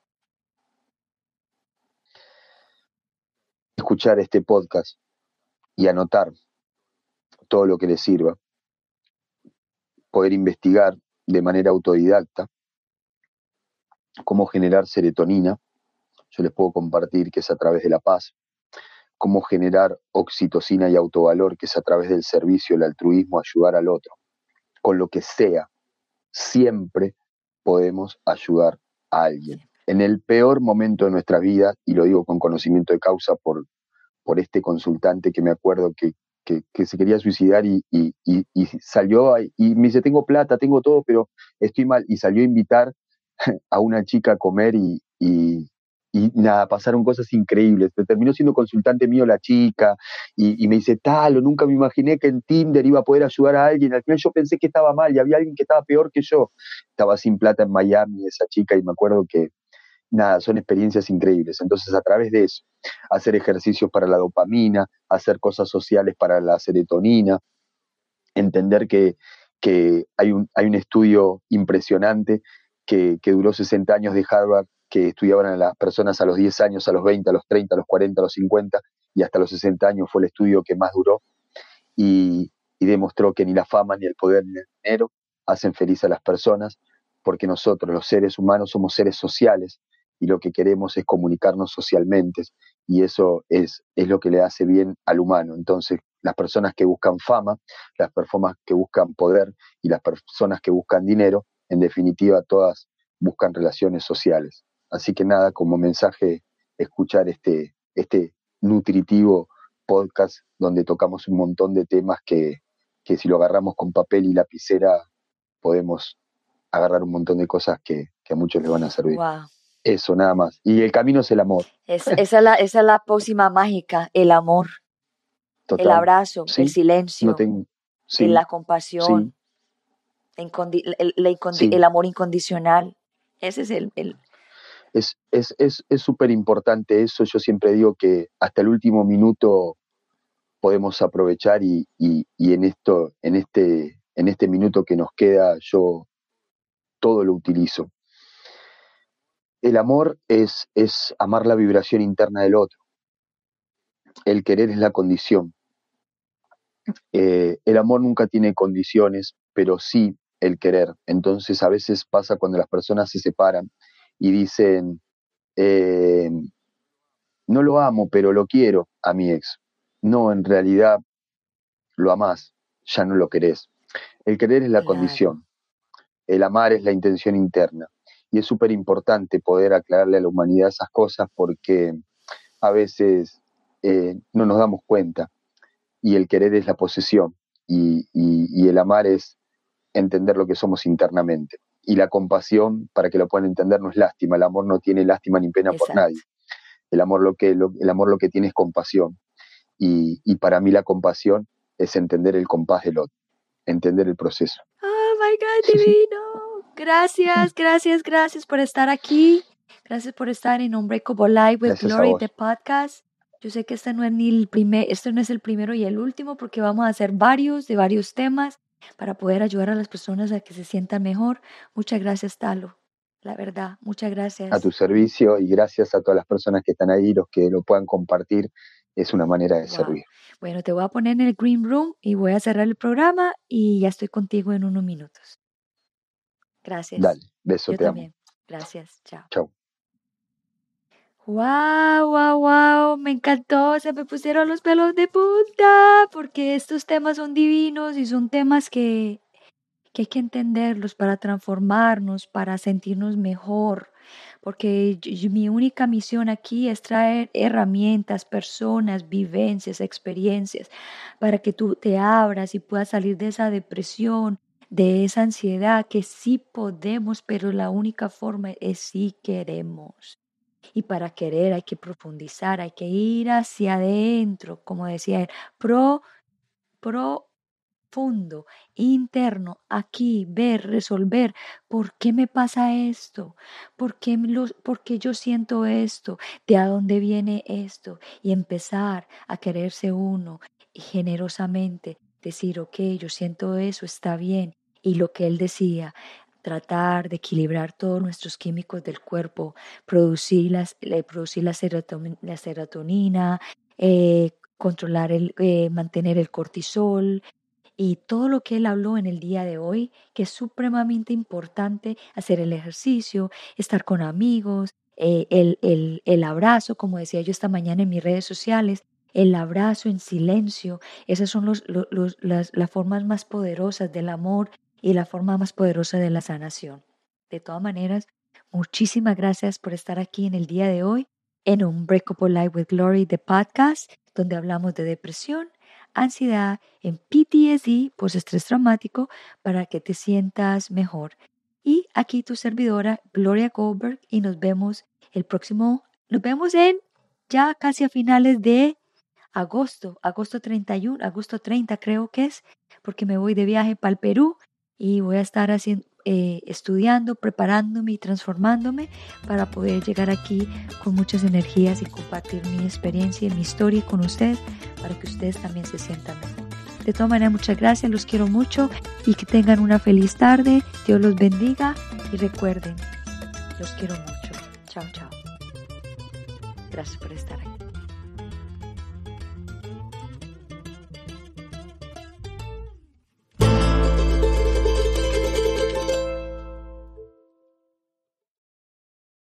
Escuchar este podcast y anotar todo lo que les sirva. Poder investigar de manera autodidacta cómo generar serotonina. Yo les puedo compartir que es a través de la paz, cómo generar oxitocina y autovalor, que es a través del servicio, el altruismo, ayudar al otro. Con lo que sea, siempre podemos ayudar a alguien. En el peor momento de nuestra vida, y lo digo con conocimiento de causa por, por este consultante que me acuerdo que, se quería suicidar y, salió y me dice, tengo plata, tengo todo, pero estoy mal. Y salió a invitar a una chica a comer y, y nada, pasaron cosas increíbles. Terminó siendo consultante mío la chica y, me dice, tal, o nunca me imaginé que en Tinder iba a poder ayudar a alguien. Al final yo pensé que estaba mal y había alguien que estaba peor que yo. Estaba sin plata en Miami esa chica y me acuerdo que, nada, son experiencias increíbles. Entonces, a través de eso, hacer ejercicios para la dopamina, hacer cosas sociales para la serotonina, entender que, hay, un, hay un estudio impresionante que, que duró 60 años de Harvard que estudiaban a las personas a los 10 años, a los 20, a los 30, a los 40, a los 50 y hasta los 60 años fue el estudio que más duró y, demostró que ni la fama, ni el poder, ni el dinero hacen feliz a las personas, porque nosotros, los seres humanos, somos seres sociales y lo que queremos es comunicarnos socialmente y eso es, es lo que le hace bien al humano. Entonces, las personas que buscan fama, las personas que buscan poder y las personas que buscan dinero, en definitiva, todas buscan relaciones sociales. Así que nada, como mensaje, escuchar este, este nutritivo podcast donde tocamos un montón de temas que, si lo agarramos con papel y lapicera podemos agarrar un montón de cosas que, a muchos les van a servir. Eso, nada más. Y el camino es el amor. esa, es la, esa es la pócima mágica, el amor. el abrazo, el silencio, la compasión, el, amor incondicional. Ese es el, es súper es, importante eso. Yo siempre digo que hasta el último minuto podemos aprovechar y, en esto, en este, en este minuto que nos queda, yo todo lo utilizo. El amor es, es amar la vibración interna del otro. El querer es la condición. Eh, el amor nunca tiene condiciones, pero sí el querer. Entonces a veces pasa cuando las personas se separan y dicen, eh, no lo amo, pero lo quiero a mi ex. No, en realidad lo amás, ya no lo querés. El querer es la condición, el amar es la intención interna. Y es súper importante poder aclararle a la humanidad esas cosas porque a veces eh, no nos damos cuenta. Y el querer es la posesión y, y el amar es entender lo que somos internamente y la compasión, para que lo puedan entender, no es lástima. El amor no tiene lástima ni pena por nadie. El amor lo que, el amor lo que tiene es compasión. Y, y, para mí la compasión es entender el compás del otro, entender el proceso. Oh my God, divino. Gracias, gracias, gracias por estar aquí. Gracias por estar en Unbreakable Live with Glory, the podcast. Yo sé que este no es ni el primer, esto no es el primero y el último porque vamos a hacer varios de varios temas para poder ayudar a las personas a que se sientan mejor. Muchas gracias, Talo. La verdad, muchas gracias. A tu servicio y gracias a todas las personas que están ahí, los que lo puedan compartir. Es una manera de servir. Bueno, te voy a poner en el Green Room y voy a cerrar el programa y ya estoy contigo en unos minutos. Gracias. Dale, beso, Yo te también. amo. Gracias, chao. Chao. Wow, wow, wow, me encantó, se me pusieron los pelos de punta, porque estos temas son divinos y son temas que, que hay que entenderlos para transformarnos, para sentirnos mejor, porque mi única misión aquí es traer herramientas, personas, vivencias, experiencias, para que tú te abras y puedas salir de esa depresión, de esa ansiedad, que sí podemos, pero la única forma es si queremos. Y para querer hay que profundizar, hay que ir hacia adentro, como decía él, pro, profundo, interno, aquí, ver, resolver, ¿por qué me pasa esto? ¿Por qué, lo- por qué yo siento esto? ¿De a dónde viene esto? Y empezar a quererse uno y generosamente decir, ok, yo siento eso, está bien. Y lo que él decía, tratar de equilibrar todos nuestros químicos del cuerpo, producir, le- producir la, serotonin- la serotonina, eh, controlar el, eh, mantener el cortisol y todo lo que él habló en el día de hoy, que es supremamente importante hacer el ejercicio, estar con amigos, eh, el, el, el abrazo, como decía yo esta mañana en mis redes sociales, el abrazo en silencio, esas son los, lo- los- las, las formas más poderosas del amor y la forma más poderosa de la sanación. De todas maneras, muchísimas gracias por estar aquí en el día de hoy en Unbreakable Life with Glory, the podcast, donde hablamos de depresión, ansiedad, en PTSD, postestrés traumático, para que te sientas mejor. Y aquí tu servidora, Gloria Goldberg, y nos vemos el próximo, nos vemos en ya casi a finales de agosto, agosto 31, agosto 30 creo que es, porque me voy de viaje para el Perú y voy a estar haciendo, eh, estudiando, preparándome y transformándome para poder llegar aquí con muchas energías y compartir mi experiencia y mi historia con ustedes para que ustedes también se sientan mejor. De todas maneras, muchas gracias, los quiero mucho y que tengan una feliz tarde. Dios los bendiga y recuerden, los quiero mucho. Chao, chao. Gracias por estar aquí.